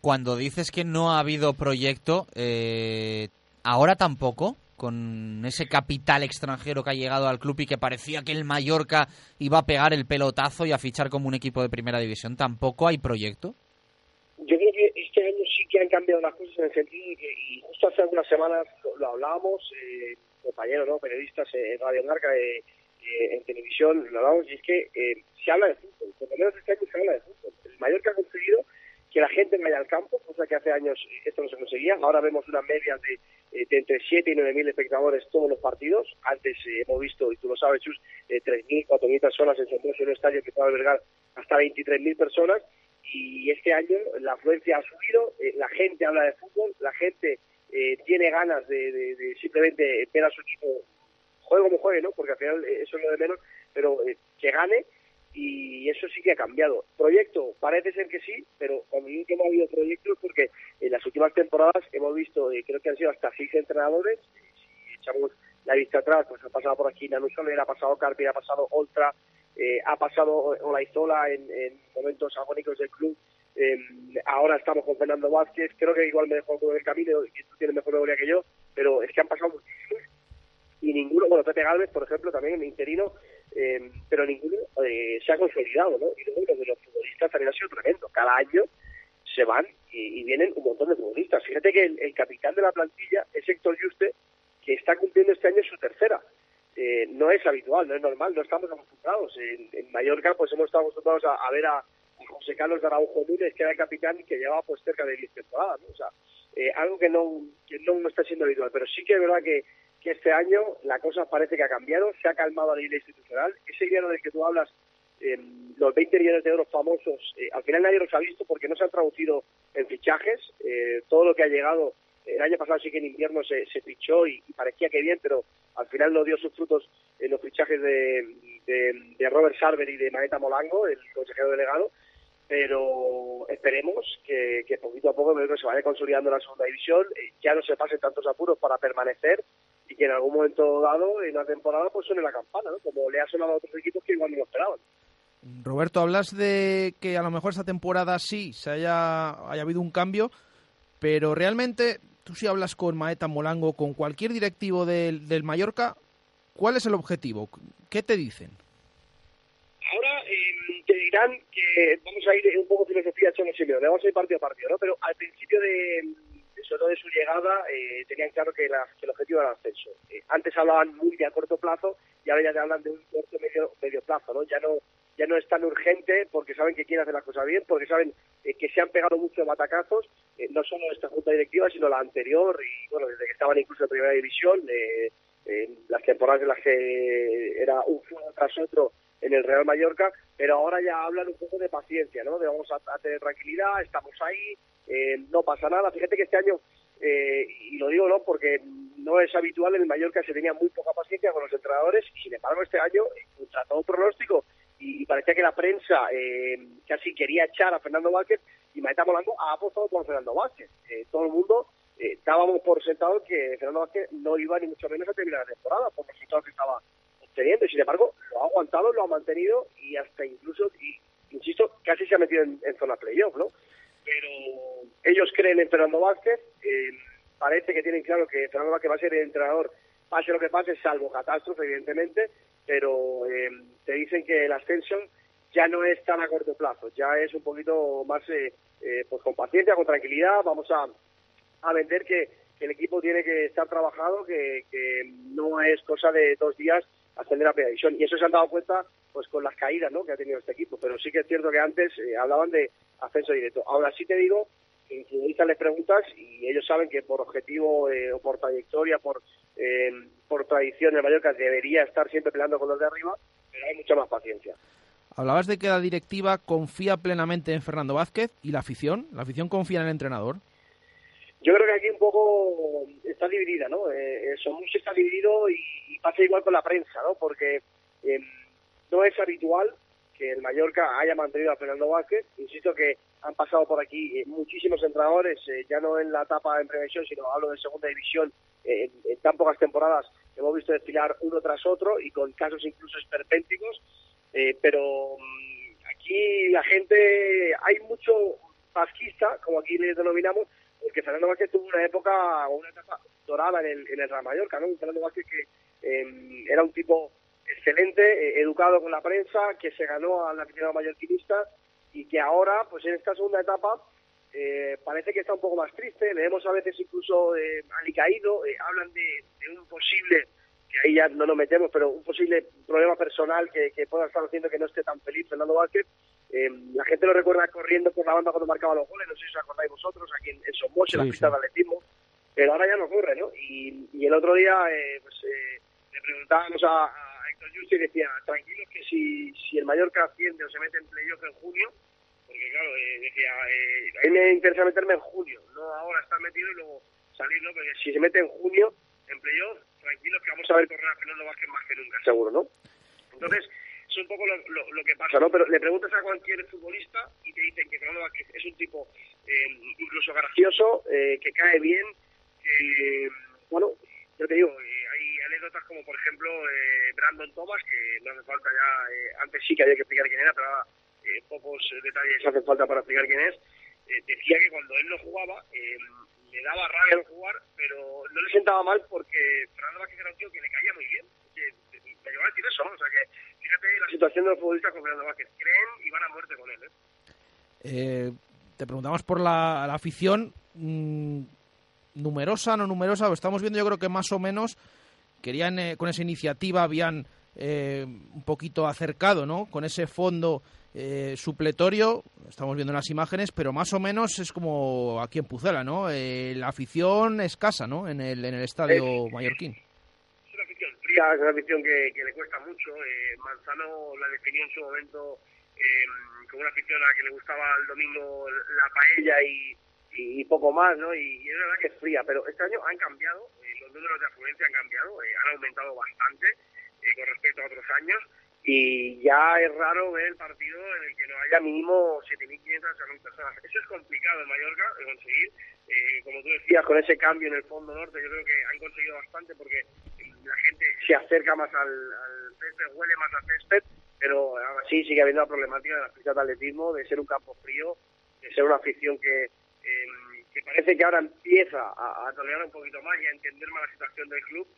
Cuando dices que no ha habido proyecto, ahora tampoco, con ese capital extranjero que ha llegado al club y que parecía que el Mallorca iba a pegar el pelotazo y a fichar como un equipo de primera división, ¿tampoco hay proyecto? Yo creo que este año sí que han cambiado las cosas en el sentido y justo hace algunas semanas lo, hablábamos, eh, compañeros, ¿no? periodistas en Radio Marca, eh, eh, en televisión, lo hablábamos, y es que eh, se habla de fútbol, por lo menos este año se habla de fútbol. El Mallorca ha conseguido que la gente vaya al campo, cosa que hace años esto no se conseguía. Ahora vemos unas medias de, eh, entre 7 y 9 mil espectadores todos los partidos. Antes eh, hemos visto, y tú lo sabes, Chus, eh, 3.000, 4.000 personas en Santos, en un estadio que puede albergar hasta 23.000 personas. Y este año la afluencia ha subido, eh, la gente habla de fútbol, la gente eh, tiene ganas de, de- simplemente ver a su equipo, juegue como juegue, ¿no? Porque al final eh, eso es lo de menos, pero que gane y eso sí que ha cambiado. Proyecto, parece ser que sí, pero cuando digo que no ha habido proyectos porque en las últimas temporadas hemos visto, eh, creo que han sido hasta seis entrenadores, si echamos la vista atrás, pues ha pasado por aquí Nanu Soler, ha pasado Carpi, ha pasado Oltra, eh, ha pasado Olaizola en, en momentos agónicos del club, eh, ahora estamos con Fernando Vázquez, creo que igual me dejó con el camino, y tú tienes mejor memoria que yo, pero es que han pasado muchísimos y ninguno, bueno, Pepe Galvez, por ejemplo, también en interino, eh, pero ninguno eh, se ha consolidado, ¿no? Y luego lo de los futbolistas también ha sido tremendo. Cada año se van y, y vienen un montón de futbolistas. Fíjate que el, capitán de la plantilla es Héctor Juste, que está cumpliendo este año su tercera. Eh, no es habitual, no es normal, no estamos acostumbrados. En, Mallorca, pues hemos estado acostumbrados a, ver a, a José Carlos de Araujo Núñez, que era el capitán y que llevaba pues cerca de 10 temporadas, ¿no? O sea, eh, algo que no, que no está siendo habitual, pero sí que es verdad que, que este año la cosa parece que ha cambiado, se ha calmado a nivel institucional. Ese dinero del que tú hablas, eh, los 20 millones de euros famosos, eh, al final nadie los ha visto porque no se han traducido en fichajes. Eh, todo lo que ha llegado, el año pasado sí que en invierno se, se fichó y, parecía que bien, pero al final no dio sus frutos en los fichajes de, de, de Robert Sarver y de Maeta Molango, el consejero delegado pero esperemos que, que poquito a poco se vaya consolidando la segunda división, eh, ya no se pasen tantos apuros para permanecer y que en algún momento dado, en una temporada, pues suene la campana, ¿no? como le ha sonado a otros equipos que igual no lo esperaban. Roberto, hablas de que a lo mejor esta temporada sí se haya, haya habido un cambio, pero realmente tú si hablas con Maeta Molango, con cualquier directivo del, del Mallorca, ¿cuál es el objetivo? ¿Qué te dicen? Ahora eh, te dirán que vamos a ir un poco filosofía Cholo Simeone, vamos a ir partido a partido, ¿no? Pero al principio de sobre todo de su llegada eh, tenían claro que, la- el objetivo era el ascenso. Eh, antes hablaban muy de a corto plazo y ahora ya te hablan de un corto medio medio plazo, ¿no? Ya no ya no es tan urgente porque saben que quieren hacer las cosas bien, porque saben eh, que se han pegado muchos batacazos, eh, no solo esta junta directiva, sino la anterior y bueno, desde que estaban incluso en primera división, en las temporadas en las que era un fuego tras otro en el Real Mallorca, pero ahora ya hablan un poco de paciencia, ¿no? De vamos a, tener tranquilidad, estamos ahí, eh, no pasa nada. Fíjate que este año, eh, y lo digo no porque no es habitual en el Mallorca, se tenía muy poca paciencia con los entrenadores, y sin embargo este año, eh, contra todo pronóstico, y parecía que la prensa eh, casi quería echar a Fernando Vázquez, y Maeta Molango ha apostado por Fernando Vázquez. Eh, todo el mundo eh, dábamos por sentado que Fernando Vázquez no iba ni mucho menos a terminar la temporada, por los resultados que estaba y sin embargo lo ha aguantado, lo ha mantenido y hasta incluso, insisto, casi se ha metido en, en zona playoff, ¿no? Pero ellos creen en Fernando Vázquez, eh, parece que tienen claro que Fernando Vázquez va a ser el entrenador, pase lo que pase, salvo catástrofe, evidentemente, pero eh, te dicen que el ascenso ya no es tan a corto plazo, ya es un poquito más eh, eh, pues con paciencia, con tranquilidad, vamos a, a vender que el equipo tiene que estar trabajado, que, que no es cosa de dos días ascender a primera división. Y eso se han dado cuenta pues con las caídas ¿no? que ha tenido este equipo. Pero sí que es cierto que antes eh, hablaban de ascenso directo. Ahora sí te digo que les preguntas y ellos saben que por objetivo eh, o por trayectoria, por, eh, por tradición, el Mallorca debería estar siempre peleando con los de arriba, pero hay mucha más paciencia. Hablabas de que la directiva confía plenamente en Fernando Vázquez y la afición. ¿La afición confía en el entrenador? Yo creo que aquí un poco está dividida, ¿no? Eh, Somus está dividido y, pasa igual con la prensa, ¿no? Porque eh, no es habitual que el Mallorca haya mantenido a Fernando Vázquez. Insisto que han pasado por aquí eh, muchísimos entrenadores, eh, ya no en la etapa en prevención, sino hablo de segunda división, eh, en, tan pocas temporadas hemos visto desfilar uno tras otro y con casos incluso esperpénticos. Eh, pero mm, aquí la gente, hay mucho vasquista, como aquí le denominamos, porque Fernando Vázquez tuvo una época una etapa dorada en el, en el Real Mallorca, ¿no? Fernando Vázquez que eh, era un tipo excelente, eh, educado con la prensa, que se ganó al aficionado mallorquinista y que ahora, pues en esta segunda etapa, eh, parece que está un poco más triste. Leemos a veces incluso eh, alicaído, eh, hablan de, de un posible, que ahí ya no nos metemos, pero un posible problema personal que, que pueda estar haciendo que no esté tan feliz Fernando Vázquez. Eh, la gente lo recuerda corriendo por la banda cuando marcaba los goles, no sé si os acordáis vosotros, aquí en, en Somos, en la pista sí. de atletismo, pero ahora ya no ocurre, ¿no? Y, y el otro día, eh, pues eh, le preguntábamos a, a Héctor Justi y decía, tranquilos que si, si el Mallorca asciende o se mete en playoff en junio, porque claro, eh, decía, eh, a mí me interesa meterme en junio, no ahora estar metido y luego salir, ¿no? Porque si se mete en junio, en playoff, tranquilos que vamos a ver correr a Fernando Vázquez más que nunca, seguro, ¿no? Entonces, es un poco lo, lo- lo que pasa, ¿no? Pero le preguntas a cualquier futbolista y te dicen que Fernando Vázquez es un tipo eh, incluso gracioso, eh, que cae bien, que, bueno, yo te digo, eh, hay anécdotas como, por ejemplo, eh, Brandon Thomas, que no hace falta ya, eh, antes sí que había que explicar quién era, pero eh, pocos detalles hacen falta para explicar quién es, decía que cuando él no jugaba, le daba rabia al jugar, pero no le sentaba mal porque Fernando Vázquez era un tío que le caía muy bien. Que, me llegó a decir eso, ¿no? o sea que fíjate la situación de los futbolistas con Fernando Vázquez, creen y van a muerte con él. ¿eh? Te preguntamos por la, la afición. mm, numerosa, no numerosa, lo estamos viendo yo creo que más o menos querían eh, con esa iniciativa habían eh, un poquito acercado, ¿no? Con ese fondo eh, supletorio, estamos viendo en las imágenes, pero más o menos es como aquí en Pucela, ¿no? Eh, la afición escasa, ¿no? En el, en el estadio mallorquín. Es una afición fría, es una afición que, que le cuesta mucho. Eh, Manzano la definió en su momento eh, como una afición a la que le gustaba el domingo la paella y, y, y poco más, ¿no? Y, y es verdad que es fría, pero este año han cambiado, eh, los números de afluencia han cambiado, eh, han aumentado bastante eh, con respecto a otros años y ya es raro ver el partido en el que no haya mínimo 7.500 a 1.000 personas. Eso es complicado en Mallorca de conseguir. Eh, como tú decías, con ese cambio en el fondo norte, yo creo que han conseguido bastante porque la gente se acerca más al, al césped, huele más al césped, pero aún así sigue habiendo la problemática de las pistas de atletismo, de ser un campo frío, de ser una afición que, eh, que parece que ahora empieza a, a tolerar un poquito más y a entender más la situación del club,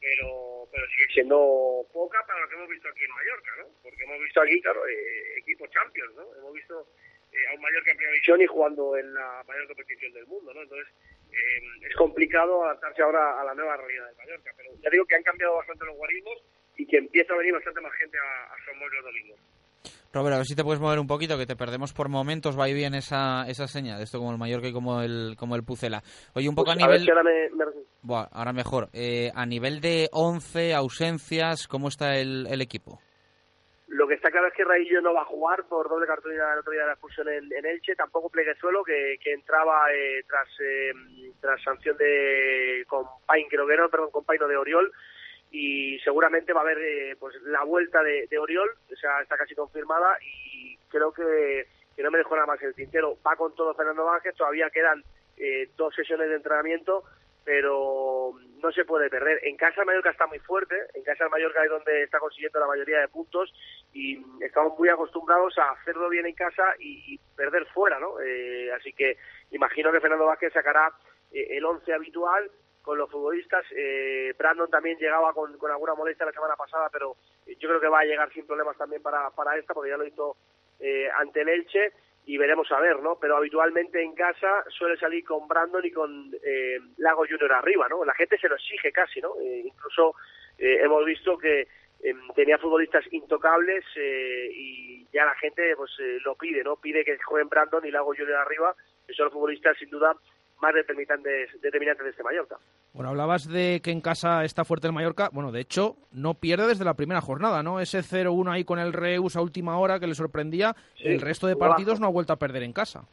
pero pero sigue siendo poca para lo que hemos visto aquí en Mallorca, ¿no? Porque hemos visto aquí, claro, eh, equipos champions, ¿no? Hemos visto eh, a un Mallorca en primera división y jugando en la mayor competición del mundo, ¿no? Entonces, eh, es complicado adaptarse ahora a la nueva realidad de Mallorca, pero ya digo que han cambiado bastante los guarismos y que empieza a venir bastante más gente a, a Somos los domingos. Robert, a ver si te puedes mover un poquito, que te perdemos por momentos, va y bien esa, esa seña, de esto como el Mallorca y como el, como el Pucela. Oye, un poco Pues a a ver nivel... si ahora me- me- Buah, ahora mejor. Eh, a nivel de 11, ausencias, ¿cómo está el, el equipo? Lo que está claro es que Raillo no va a jugar por doble cartulina el otro día de la expulsión en, en Elche, tampoco Pleguezuelo, que, que entraba eh, tras eh, tras sanción de Compain, creo que no, perdón, Compaino de Oriol, y seguramente va a haber eh, pues la vuelta de, Oriol, o sea, está casi confirmada, y creo que, que no me dejó nada más el tintero. Va con todo Fernando Vázquez, todavía quedan eh, dos sesiones de entrenamiento, pero no se puede perder. En casa Mallorca está muy fuerte, en casa Mallorca es donde está consiguiendo la mayoría de puntos y estamos muy acostumbrados a hacerlo bien en casa y, y perder fuera, ¿no? Eh, así que imagino que Fernando Vázquez sacará eh, el once habitual con los futbolistas. Eh, Brandon también llegaba con, alguna molestia la semana pasada, pero yo creo que va a llegar sin problemas también para, para esta, porque ya lo hizo eh, ante el Elche y veremos a ver, ¿no? Pero habitualmente en casa suele salir con Brandon y con eh, Lago Junior arriba, ¿no? La gente se lo exige casi, ¿no? Eh, incluso eh, hemos visto que eh, tenía futbolistas intocables eh, y ya la gente pues eh, lo pide, ¿no? Pide que jueguen Brandon y Lago Junior arriba, que son futbolistas sin duda más determinantes, determinantes de este Mallorca. Bueno, hablabas de que en casa está fuerte el Mallorca. Bueno, de hecho, no pierde desde la primera jornada, ¿no? Ese 0-1 ahí con el Reus a última hora que le sorprendía. Sí, el resto de partidos bajo. no ha vuelto a perder en casa.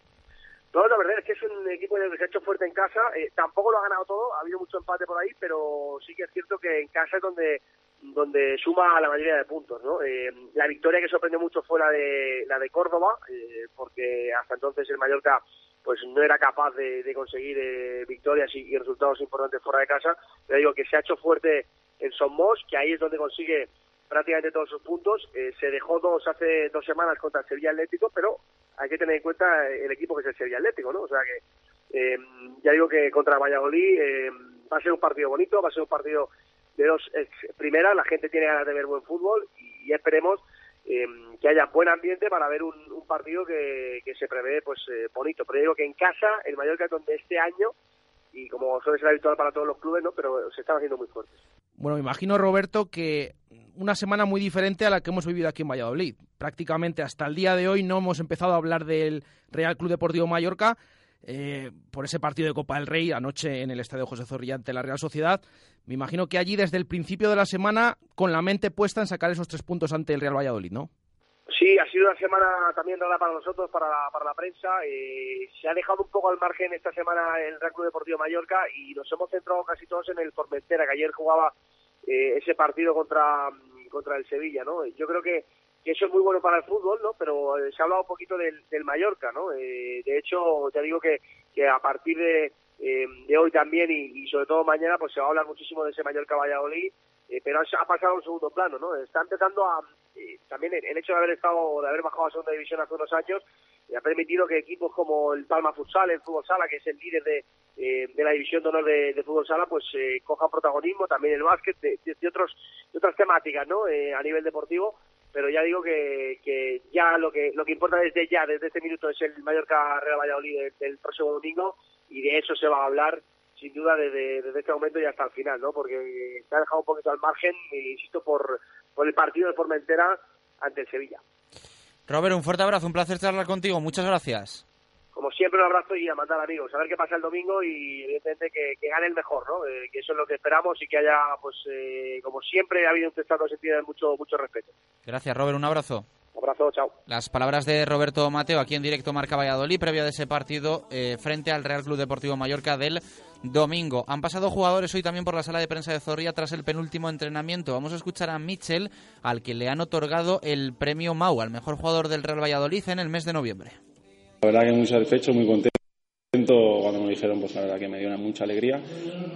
No, la verdad es que es un equipo que se ha hecho fuerte en casa. Eh, tampoco lo ha ganado todo, ha habido mucho empate por ahí, pero sí que es cierto que en casa es donde donde suma la mayoría de puntos, ¿no? Eh, la victoria que sorprendió mucho fue la de la de Córdoba, eh, porque hasta entonces el Mallorca pues no era capaz de, de conseguir eh, victorias y, y resultados importantes fuera de casa. Pero digo que se ha hecho fuerte en Somos, que ahí es donde consigue prácticamente todos sus puntos. Eh, se dejó dos hace dos semanas contra el Sevilla Atlético, pero hay que tener en cuenta el equipo que es el Sevilla Atlético, ¿no? O sea que eh, ya digo que contra Valladolid eh, va a ser un partido bonito, va a ser un partido de dos ex primeras, la gente tiene ganas de ver buen fútbol y, esperemos eh, que haya buen ambiente para ver un, partido que, que, se prevé pues eh, bonito. Pero digo que en casa, el Mallorca donde este año, y como suele ser habitual para todos los clubes, ¿no? pero se están haciendo muy fuertes. Bueno, me imagino, Roberto, que una semana muy diferente a la que hemos vivido aquí en Valladolid. Prácticamente hasta el día de hoy no hemos empezado a hablar del Real Club Deportivo Mallorca eh, por ese partido de Copa del Rey anoche en el Estadio José Zorrilla ante la Real Sociedad. Me imagino que allí desde el principio de la semana con la mente puesta en sacar esos tres puntos ante el Real Valladolid, ¿no? Sí, ha sido una semana también rara para nosotros, para la, para la prensa. Eh, se ha dejado un poco al margen esta semana el Real Club Deportivo Mallorca y nos hemos centrado casi todos en el Formentera, que ayer jugaba eh, ese partido contra, contra el Sevilla, ¿no? Yo creo que, que eso es muy bueno para el fútbol, ¿no? Pero eh, se ha hablado un poquito del, del Mallorca, ¿no? Eh, de hecho, te digo que, a partir de, eh, de hoy también y, sobre todo mañana, pues se va a hablar muchísimo de ese Mallorca-Valladolid, eh, pero ha pasado a un segundo plano, ¿no? Está empezando a... Eh, también el, hecho de haber estado, de haber bajado a segunda división hace unos años, ha permitido que equipos como el Palma Futsal, el Fútbol Sala, que es el líder de, de la división de honor de, fútbol sala, pues eh, cojan protagonismo, también el básquet, de, de otros, de otras temáticas, ¿no? Eh, a nivel deportivo, pero ya digo que, que ya lo que lo que importa desde ya, desde este minuto, es el Mallorca Real Valladolid del, próximo domingo y de eso se va a hablar sin duda desde, desde este momento y hasta el final, ¿no? Porque se ha dejado un poquito al margen, insisto, por, por el partido de Formentera ante el Sevilla. Robert, un fuerte abrazo, un placer charlar contigo, muchas gracias. Siempre, un abrazo y a mandar amigos, a ver qué pasa el domingo y evidentemente que, que gane el mejor, ¿no? Eh, que eso es lo que esperamos y que haya, pues, eh, como siempre, ha habido un testado sentido de mucho, mucho respeto. Gracias, Robert, un abrazo. Un abrazo, chao. Las palabras de Roberto Mateo aquí en directo Marca Valladolid, previa de ese partido eh, frente al Real Club Deportivo Mallorca del domingo. Han pasado jugadores hoy también por la sala de prensa de Zorrilla tras el penúltimo entrenamiento. Vamos a escuchar a Mitchell, al que le han otorgado el premio Mau, al mejor jugador del Real Valladolid en el mes de noviembre. La verdad que muy satisfecho, muy contento. Cuando me dijeron, pues la verdad que me dio una mucha alegría.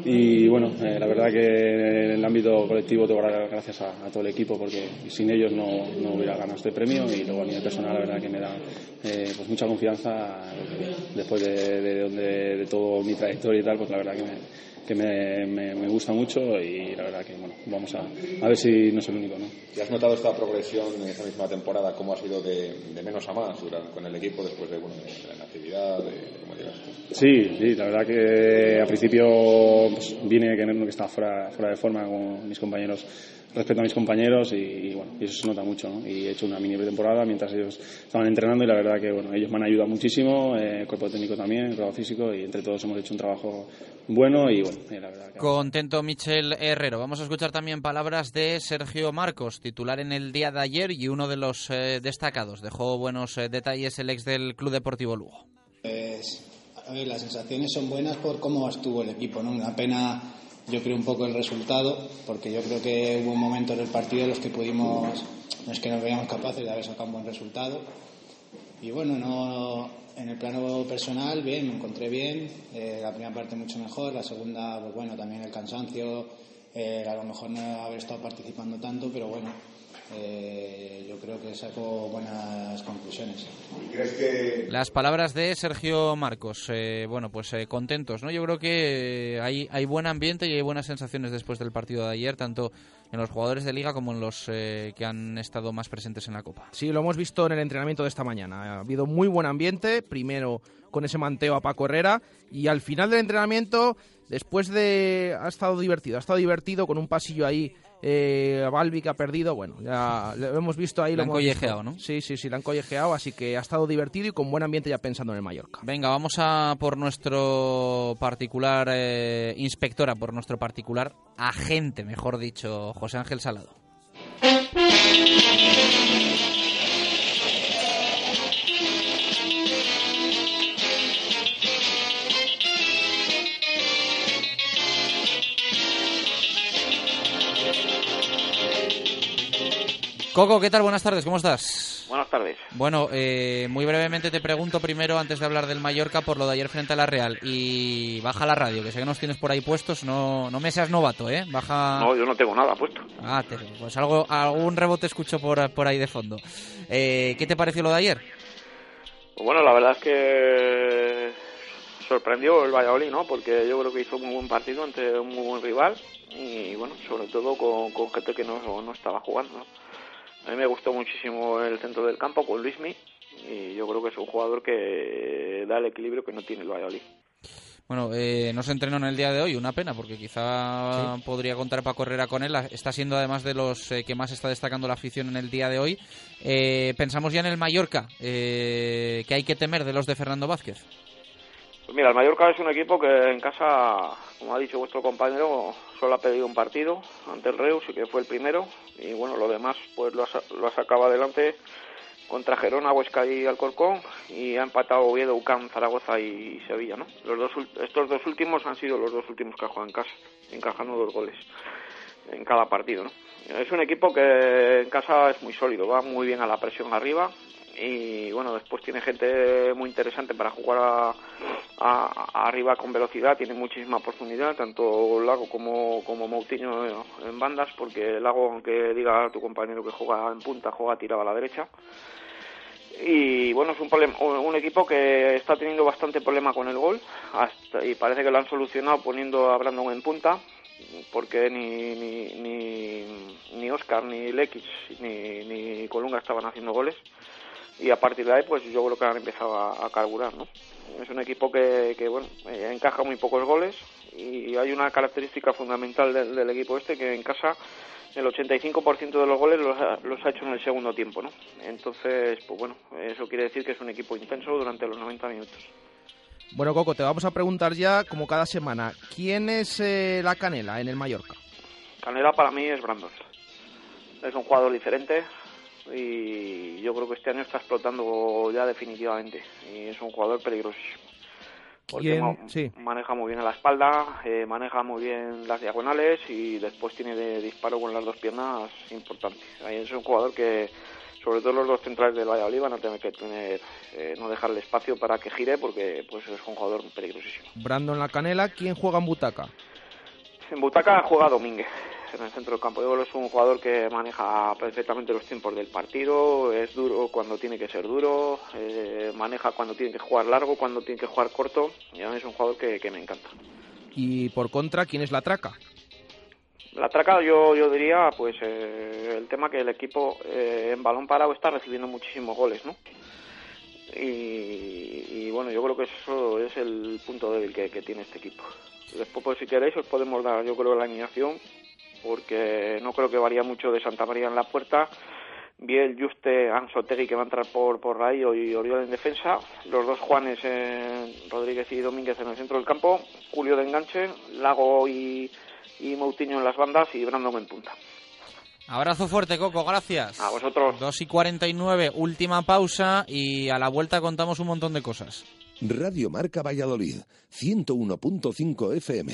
Y bueno, eh, la verdad que en el ámbito colectivo tengo que dar gracias a, todo el equipo porque sin ellos no, no, hubiera ganado este premio. Y luego a nivel personal, la verdad que me da eh, pues mucha confianza después de, de, de, de todo mi trayectoria y tal, pues la verdad que me, que me, me, me, gusta mucho y la verdad que bueno, vamos a, a ver si no es el único. ¿no? ¿Y has notado esta progresión en esta misma temporada? ¿Cómo ha sido de, de menos a más durante, con el equipo después de, bueno, de la inactividad? De, ¿Cómo llegaste? Sí, sí, la verdad que al principio pues, vine que, que estaba fuera, fuera de forma con mis compañeros respecto a mis compañeros y, y, bueno, y eso se nota mucho, ¿no? Y he hecho una mini pretemporada mientras ellos estaban entrenando y la verdad que bueno, ellos me han ayudado muchísimo, eh, el cuerpo técnico también, el trabajo físico y entre todos hemos hecho un trabajo bueno y bueno, y la verdad que... Contento Michel Herrero. Vamos a escuchar también palabras de Sergio Marcos, titular en el día de ayer y uno de los eh, destacados. Dejó buenos eh, detalles el ex del Club Deportivo Lugo. Pues, a ver, las sensaciones son buenas por cómo estuvo el equipo, ¿no? Una pena yo creo un poco el resultado, porque yo creo que hubo momentos del partido en los que pudimos, no es que nos veíamos capaces de haber sacado un buen resultado. Y bueno, no, en el plano personal, bien, me encontré bien. Eh, la primera parte mucho mejor, la segunda, pues bueno, también el cansancio, eh, a lo mejor no haber estado participando tanto, pero bueno, eh, yo creo que saco buenas conclusiones. ¿Y crees que... Las palabras de Sergio Marcos, eh, bueno, pues eh, contentos, ¿no? Yo creo que hay, hay buen ambiente y hay buenas sensaciones después del partido de ayer, tanto en los jugadores de liga como en los eh, que han estado más presentes en la Copa. Sí, lo hemos visto en el entrenamiento de esta mañana. Ha habido muy buen ambiente, primero con ese manteo a Paco Herrera y al final del entrenamiento, después de... ha estado divertido, ha estado divertido con un pasillo ahí eh, Balbi que ha perdido, bueno, ya lo hemos visto ahí. Lo, lo han collejeado, ¿no? Sí, sí, sí, lo han collejeado, así que ha estado divertido y con buen ambiente ya pensando en el Mallorca. Venga, vamos a por nuestro particular eh, inspectora, por nuestro particular agente, mejor dicho, José Ángel Salado. Coco, ¿qué tal? Buenas tardes, ¿cómo estás? Buenas tardes. Bueno, eh, muy brevemente te pregunto primero, antes de hablar del Mallorca, por lo de ayer frente a la Real. Y baja la radio, que sé que nos tienes por ahí puestos. No, no me seas novato, ¿eh? Baja... No, yo no tengo nada puesto. Ah, te- pues algo, algún rebote escucho por, por ahí de fondo. Eh, ¿Qué te pareció lo de ayer? Pues bueno, la verdad es que sorprendió el Valladolid, ¿no? Porque yo creo que hizo un muy buen partido ante un muy buen rival y, bueno, sobre todo con, con gente que no, no estaba jugando, ¿no? A mí me gustó muchísimo el centro del campo con Luismi y yo creo que es un jugador que da el equilibrio que no tiene el Valladolid. Bueno, eh, no se entrenó en el día de hoy, una pena, porque quizá podría contar para Herrera con él. Está siendo además de los eh, que más está destacando la afición en el día de hoy. Eh, pensamos ya en el Mallorca, eh, que hay que temer de los de Fernando Vázquez. Pues mira, el Mallorca es un equipo que en casa, como ha dicho vuestro compañero, solo ha pedido un partido ante el Reus y que fue el primero. Y bueno, lo demás pues lo ha, lo ha sacado adelante contra Gerona, Huesca y Alcorcón y ha empatado Oviedo, UCAM, Zaragoza y Sevilla, ¿no? Los dos, estos dos últimos han sido los dos últimos que ha jugado en casa, encajando dos goles en cada partido, ¿no? Es un equipo que en casa es muy sólido, va muy bien a la presión arriba y bueno, después tiene gente muy interesante para jugar a, a- arriba con velocidad, tiene muchísima oportunidad, tanto Lago como, como Moutinho en bandas, porque Lago, aunque diga tu compañero que juega en punta, juega tirado a la derecha. Y bueno, es un, problema- un equipo que está teniendo bastante problema con el gol hasta, y parece que lo han solucionado poniendo a Brandon en punta porque ni, ni, ni, ni Oscar, ni Lekic, ni Colunga estaban haciendo goles y a partir de ahí pues yo creo que han empezado a, a carburar, ¿no? Es un equipo que, que bueno, eh, encaja muy pocos goles y hay una característica fundamental del, del equipo este que en casa el 85% de los goles los ha, los ha hecho en el segundo tiempo, ¿no? Entonces, pues bueno, eso quiere decir que es un equipo intenso durante los 90 minutos. Bueno, Coco, te vamos a preguntar ya, como cada semana, ¿quién es eh, la canela en el Mallorca? Canela para mí es Brandon. Es un jugador diferente y yo creo que este año está explotando ya definitivamente y es un jugador peligrosísimo. Porque maneja muy bien a la espalda, eh, maneja muy bien las diagonales y después tiene de disparo con las dos piernas importante. Ahí Es un jugador que, sobre todo los dos centrales del Valladolid, van a tener que tener, eh, no dejarle espacio para que gire porque pues es un jugador peligrosísimo. Brandon La Canela, ¿quién juega en butaca? En Butaca juega Domínguez en el centro del campo. Creo que es un jugador que maneja perfectamente los tiempos del partido, es duro cuando tiene que ser duro, eh, maneja cuando tiene que jugar largo, cuando tiene que jugar corto. Y a mí es un jugador que, que me encanta. Y por contra, ¿quién es la traca? La traca yo, yo diría, pues eh, el tema que el equipo eh, en balón parado está recibiendo muchísimos goles, ¿no? Y, y, bueno, yo creo que eso es el punto débil que, que tiene este equipo. Después, pues, si queréis, os podemos dar, yo creo, la alineación, porque no creo que varía mucho de Santa María en la puerta. Biel, Juste, Ansotegui, que va a entrar por, por Rayo y Oriol en defensa. Los dos Juanes, eh, Rodríguez y Domínguez en el centro del campo. Julio de enganche, Lago y, y Moutinho en las bandas y Brandon en punta. Abrazo fuerte, Coco, gracias. A vosotros. 2 y 49, última pausa y a la vuelta contamos un montón de cosas. Radio Marca Valladolid, 101.5 FM,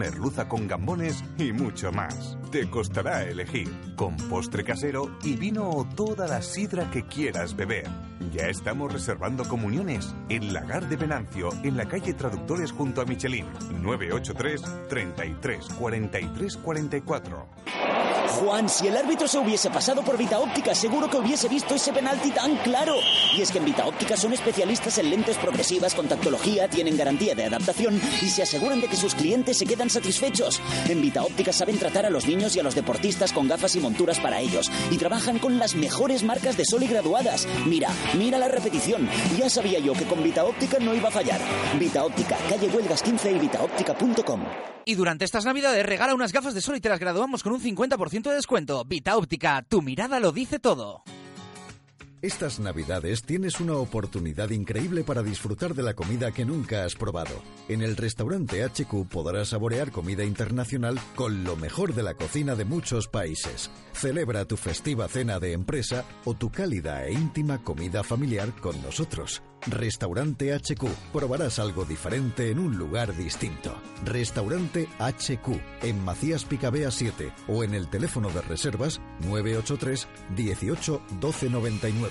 merluza con gambones y mucho más. Te costará elegir, con postre casero y vino o toda la sidra que quieras beber. Ya estamos reservando comuniones en Lagar de Venancio, en la calle Traductores junto a Michelin, 983 33 43 44. Juan, si el árbitro se hubiese pasado por Vita Óptica, seguro que hubiese visto ese penalti tan claro. Y es que en Vita Óptica son especialistas en lentes progresivas con tactología, tienen garantía de adaptación y se aseguran de que sus clientes se quedan satisfechos. En Vita Óptica saben tratar a los niños y a los deportistas con gafas y monturas para ellos y trabajan con las mejores marcas de sol y graduadas. Mira, mira la repetición. Ya sabía yo que con Vita Óptica no iba a fallar. Vita Óptica, calle Huelgas 15 y vitaóptica.com. Y durante estas navidades regala unas gafas de sol y te las graduamos con un 50% de descuento. Vita Óptica, tu mirada lo dice todo. Estas navidades tienes una oportunidad increíble para disfrutar de la comida que nunca has probado. En el restaurante HQ podrás saborear comida internacional con lo mejor de la cocina de muchos países. Celebra tu festiva cena de empresa o tu cálida e íntima comida familiar con nosotros. Restaurante HQ. Probarás algo diferente en un lugar distinto. Restaurante HQ en Macías Picabea 7 o en el teléfono de reservas 983 18 12 99.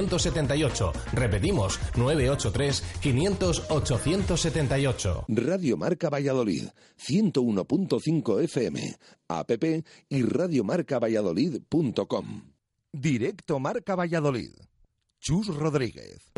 878. Repetimos, 983 500 878. Radio Marca Valladolid, 101.5 FM, app y radiomarcavalladolid.com. Directo Marca Valladolid. Chus Rodríguez.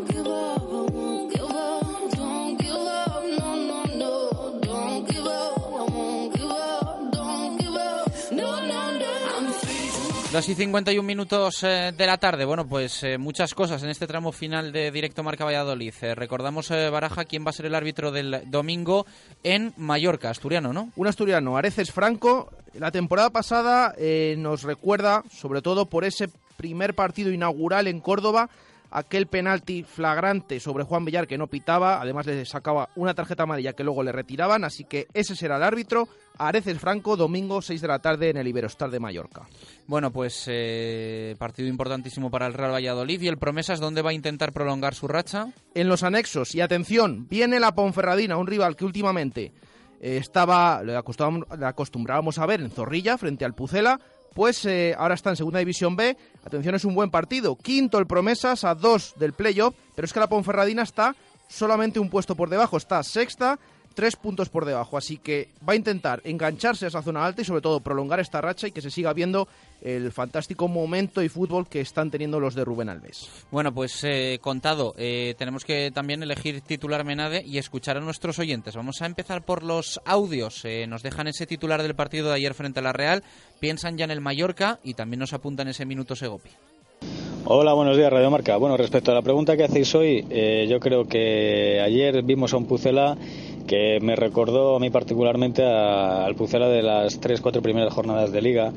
Dos y 51 minutos eh, de la tarde. Bueno, pues eh, muchas cosas en este tramo final de Directo Marca Valladolid. Eh, recordamos, Baraja, quién va a ser el árbitro del domingo en Mallorca, asturiano, ¿no? Un asturiano, Areces Franco. La temporada pasada nos recuerda, sobre todo por ese primer partido inaugural en Córdoba, aquel penalti flagrante sobre Juan Villar que no pitaba, además le sacaba una tarjeta amarilla que luego le retiraban, así que ese será el árbitro. Areces Franco, domingo 6 de la tarde en el Iberostar de Mallorca. Bueno, pues eh, partido importantísimo para el Real Valladolid y el Promesas, ¿dónde va a intentar prolongar su racha? En los anexos, y atención, viene la Ponferradina, un rival que últimamente eh, estaba, le acostumbrábamos a ver en Zorrilla frente al Pucela, pues eh, ahora está en Segunda División B. Atención, es un buen partido. Quinto el Promesas a dos del playoff, pero es que la Ponferradina está solamente un puesto por debajo, está sexta tres puntos por debajo. Así que va a intentar engancharse a esa zona alta y sobre todo prolongar esta racha y que se siga viendo el fantástico momento y fútbol que están teniendo los de Rubén Alves. Bueno, pues eh, contado, eh, tenemos que también elegir titular Menade y escuchar a nuestros oyentes. Vamos a empezar por los audios. Eh, nos dejan ese titular del partido de ayer frente a la Real, piensan ya en el Mallorca y también nos apuntan ese minuto Segopi. Hola, buenos días, Radio Marca. Bueno, respecto a la pregunta que hacéis hoy, yo creo que ayer vimos a un Pucela que me recordó a mí particularmente al Pucela de las tres, cuatro primeras jornadas de liga,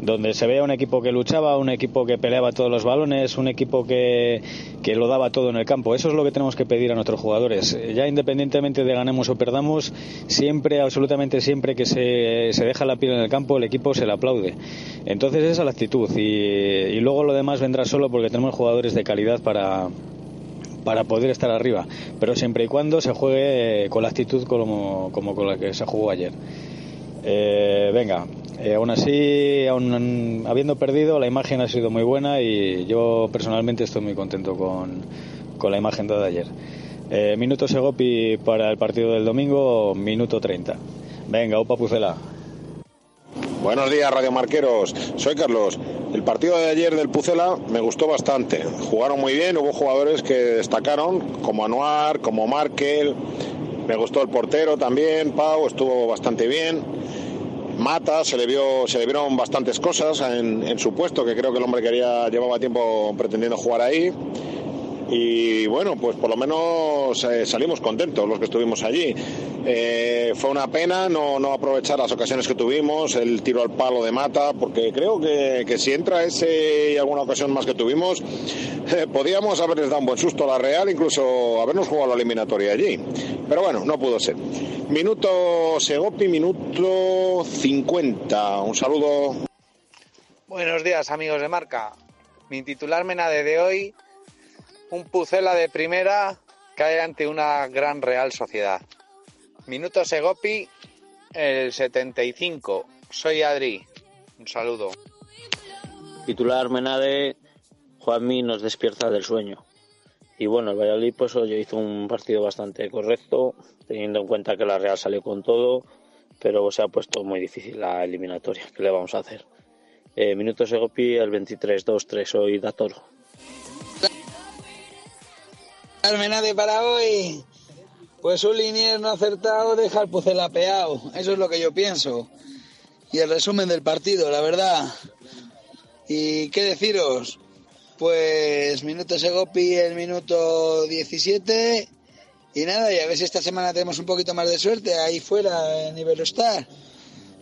donde se veía un equipo que luchaba, un equipo que peleaba todos los balones, un equipo que, que lo daba todo en el campo. Eso es lo que tenemos que pedir a nuestros jugadores. Ya independientemente de ganemos o perdamos, siempre, absolutamente siempre que se, se deja la piel en el campo, el equipo se le aplaude. Entonces esa es la actitud y luego lo demás vendrá solo porque tenemos jugadores de calidad para, para poder estar arriba, pero siempre y cuando se juegue eh, con la actitud como, como con la que se jugó ayer. Eh, venga, eh, aún así, aún habiendo perdido, la imagen ha sido muy buena y yo personalmente estoy muy contento con, con la imagen de ayer. minuto Segopi para el partido del domingo, minuto 30. Venga, Upa Pucela. Buenos días, Radio Marqueros. Soy Carlos. El partido de ayer del Pucela me gustó bastante. Jugaron muy bien, hubo jugadores que destacaron, como Anuar, como Markel. Me gustó el portero también, Pau, estuvo bastante bien. Mata, se le, vio, se le vieron bastantes cosas en, su puesto, que creo que el hombre quería, llevaba tiempo pretendiendo jugar ahí y bueno, pues por lo menos eh, salimos contentos los que estuvimos allí. Eh, fue una pena no, no, aprovechar las ocasiones que tuvimos, el tiro al palo de mata, porque creo que, que si entra ese y alguna ocasión más que tuvimos, eh, podíamos haberles dado un buen susto a la Real, incluso habernos jugado la eliminatoria allí. Pero bueno, no pudo ser. Minuto Segopi, minuto 50. Un saludo. Buenos días, amigos de marca. Mi titular menade de hoy un Pucela de primera cae ante una gran Real Sociedad. Minuto Segopi, el 75. Soy Adri. Un saludo. Titular Menade, Juanmi nos despierta del sueño. Y bueno, el Valladolid pues hoy hizo un partido bastante correcto, teniendo en cuenta que la Real salió con todo, pero se ha puesto muy difícil la eliminatoria. ¿Qué le vamos a hacer? Eh, minuto Segopi el 23-2-3, soy Datoro. Menade para hoy. Pues un linier no acertado deja el pucela peao. Eso es lo que yo pienso. Y el resumen del partido, la verdad. ¿Y qué deciros? Pues minuto Segopi el minuto 17. Y nada, y a ver si esta semana tenemos un poquito más de suerte ahí fuera en Iberostar.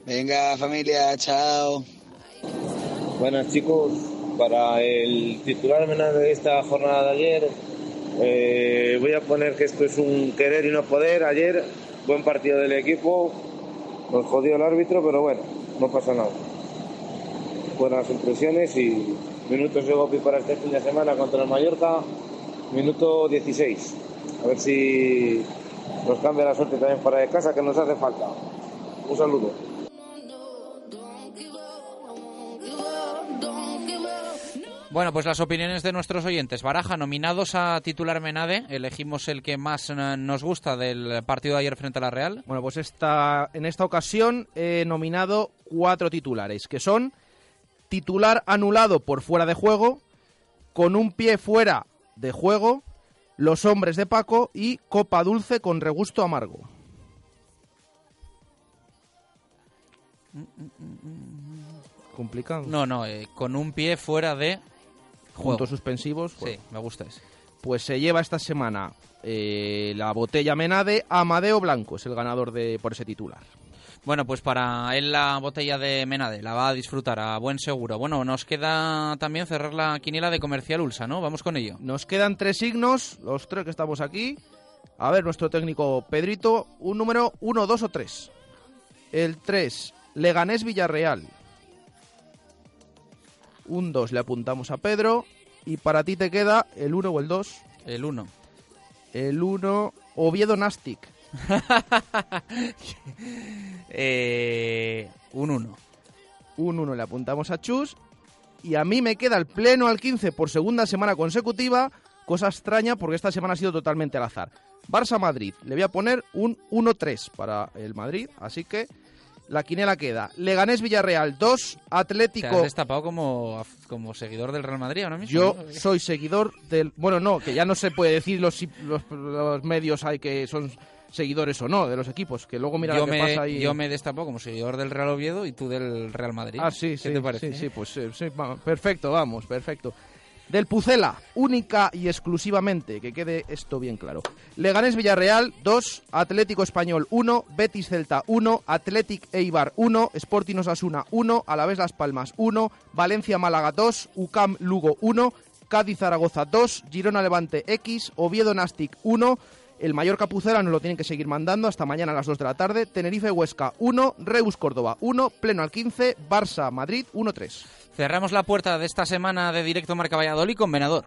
Venga, familia, chao. Buenas chicos, para el titular menor de esta jornada de ayer, eh, voy a poner que esto es un querer y no poder. Ayer, buen partido del equipo, nos jodió el árbitro, pero bueno, no pasa nada. Buenas impresiones y minutos de Gopi para este fin de semana contra el Mallorca, minuto 16. A ver si nos cambia la suerte también para de casa, que nos hace falta. Un saludo. Bueno, pues las opiniones de nuestros oyentes. Baraja, nominados a titular Menade, elegimos el que más eh, nos gusta del partido de ayer frente a la Real. Bueno, pues esta, en esta ocasión he nominado cuatro titulares, que son titular anulado por fuera de juego, con un pie fuera de juego, los hombres de Paco y copa dulce con regusto amargo. Complicado. No, no, eh, con un pie fuera de juego. Puntos suspensivos. Sí, me gusta ese. Pues se lleva esta semana eh, la botella Menade Amadeo Blanco, es el ganador de por ese titular. Bueno, pues para él la botella de Menade la va a disfrutar a buen seguro. Bueno, nos queda también cerrar la quiniela de Comercial Ulsa, ¿no? Vamos con ello. Nos quedan tres signos, los tres que estamos aquí. A ver, nuestro técnico Pedrito, un número 1, 2 o 3. El 3, Leganés Villarreal. Un 2 le apuntamos a Pedro. Y para ti te queda el 1 o el 2. El 1. El 1, Oviedo Nastic. eh, un 1. Un 1 le apuntamos a Chus. Y a mí me queda el pleno al 15 por segunda semana consecutiva. Cosa extraña porque esta semana ha sido totalmente al azar. Barça-Madrid. Le voy a poner un 1-3 para el Madrid. Así que la quinela queda. Leganés Villarreal 2, Atlético. Te has destapado como, como seguidor del Real Madrid ahora mismo. Yo soy seguidor del. Bueno, no, que ya no se puede decir los, los, los medios hay que son seguidores o no de los equipos, que luego mira yo lo que me, pasa ahí. Yo me destapo como seguidor del Real Oviedo y tú del Real Madrid. Ah, sí, ¿Qué sí. te parece? Sí, sí, pues eh, sí, perfecto, vamos, perfecto. Del Pucela, única y exclusivamente, que quede esto bien claro. Leganés Villarreal 2, Atlético Español 1, Betis Celta 1, Athletic Eibar 1, Sporting Osasuna 1, Alavés Las Palmas 1, Valencia Málaga 2, UCAM Lugo 1, Cádiz Zaragoza 2, Girona Levante X, Oviedo Nastic 1, el Mallorca Pucela nos lo tienen que seguir mandando hasta mañana a las 2 de la tarde, Tenerife Huesca 1, Reus Córdoba 1, Pleno al 15, Barça Madrid 1-3. Cerramos la puerta de esta semana de Directo Marca Valladolid con Venador.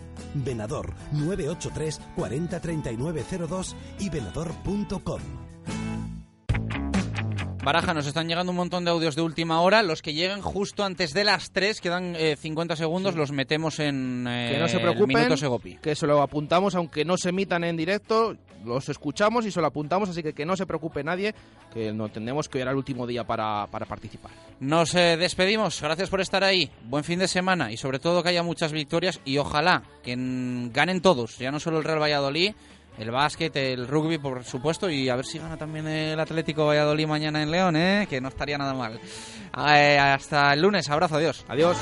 Venador 983 40 39 02 y venador.com. Baraja, nos están llegando un montón de audios de última hora. Los que lleguen justo antes de las 3, quedan eh, 50 segundos, los metemos en eh, Que no se el preocupen, minuto Segopi. que se lo apuntamos, aunque no se emitan en directo, los escuchamos y se lo apuntamos, así que que no se preocupe nadie, que no tenemos que ir al último día para, para participar. Nos eh, despedimos. Gracias por estar ahí. Buen fin de semana y sobre todo que haya muchas victorias y ojalá que ganen todos, ya no solo el Real Valladolid, el básquet, el rugby, por supuesto, y a ver si gana también el Atlético Valladolid mañana en León, ¿eh? que no estaría nada mal. Eh, hasta el lunes. Abrazo. Adiós. Adiós.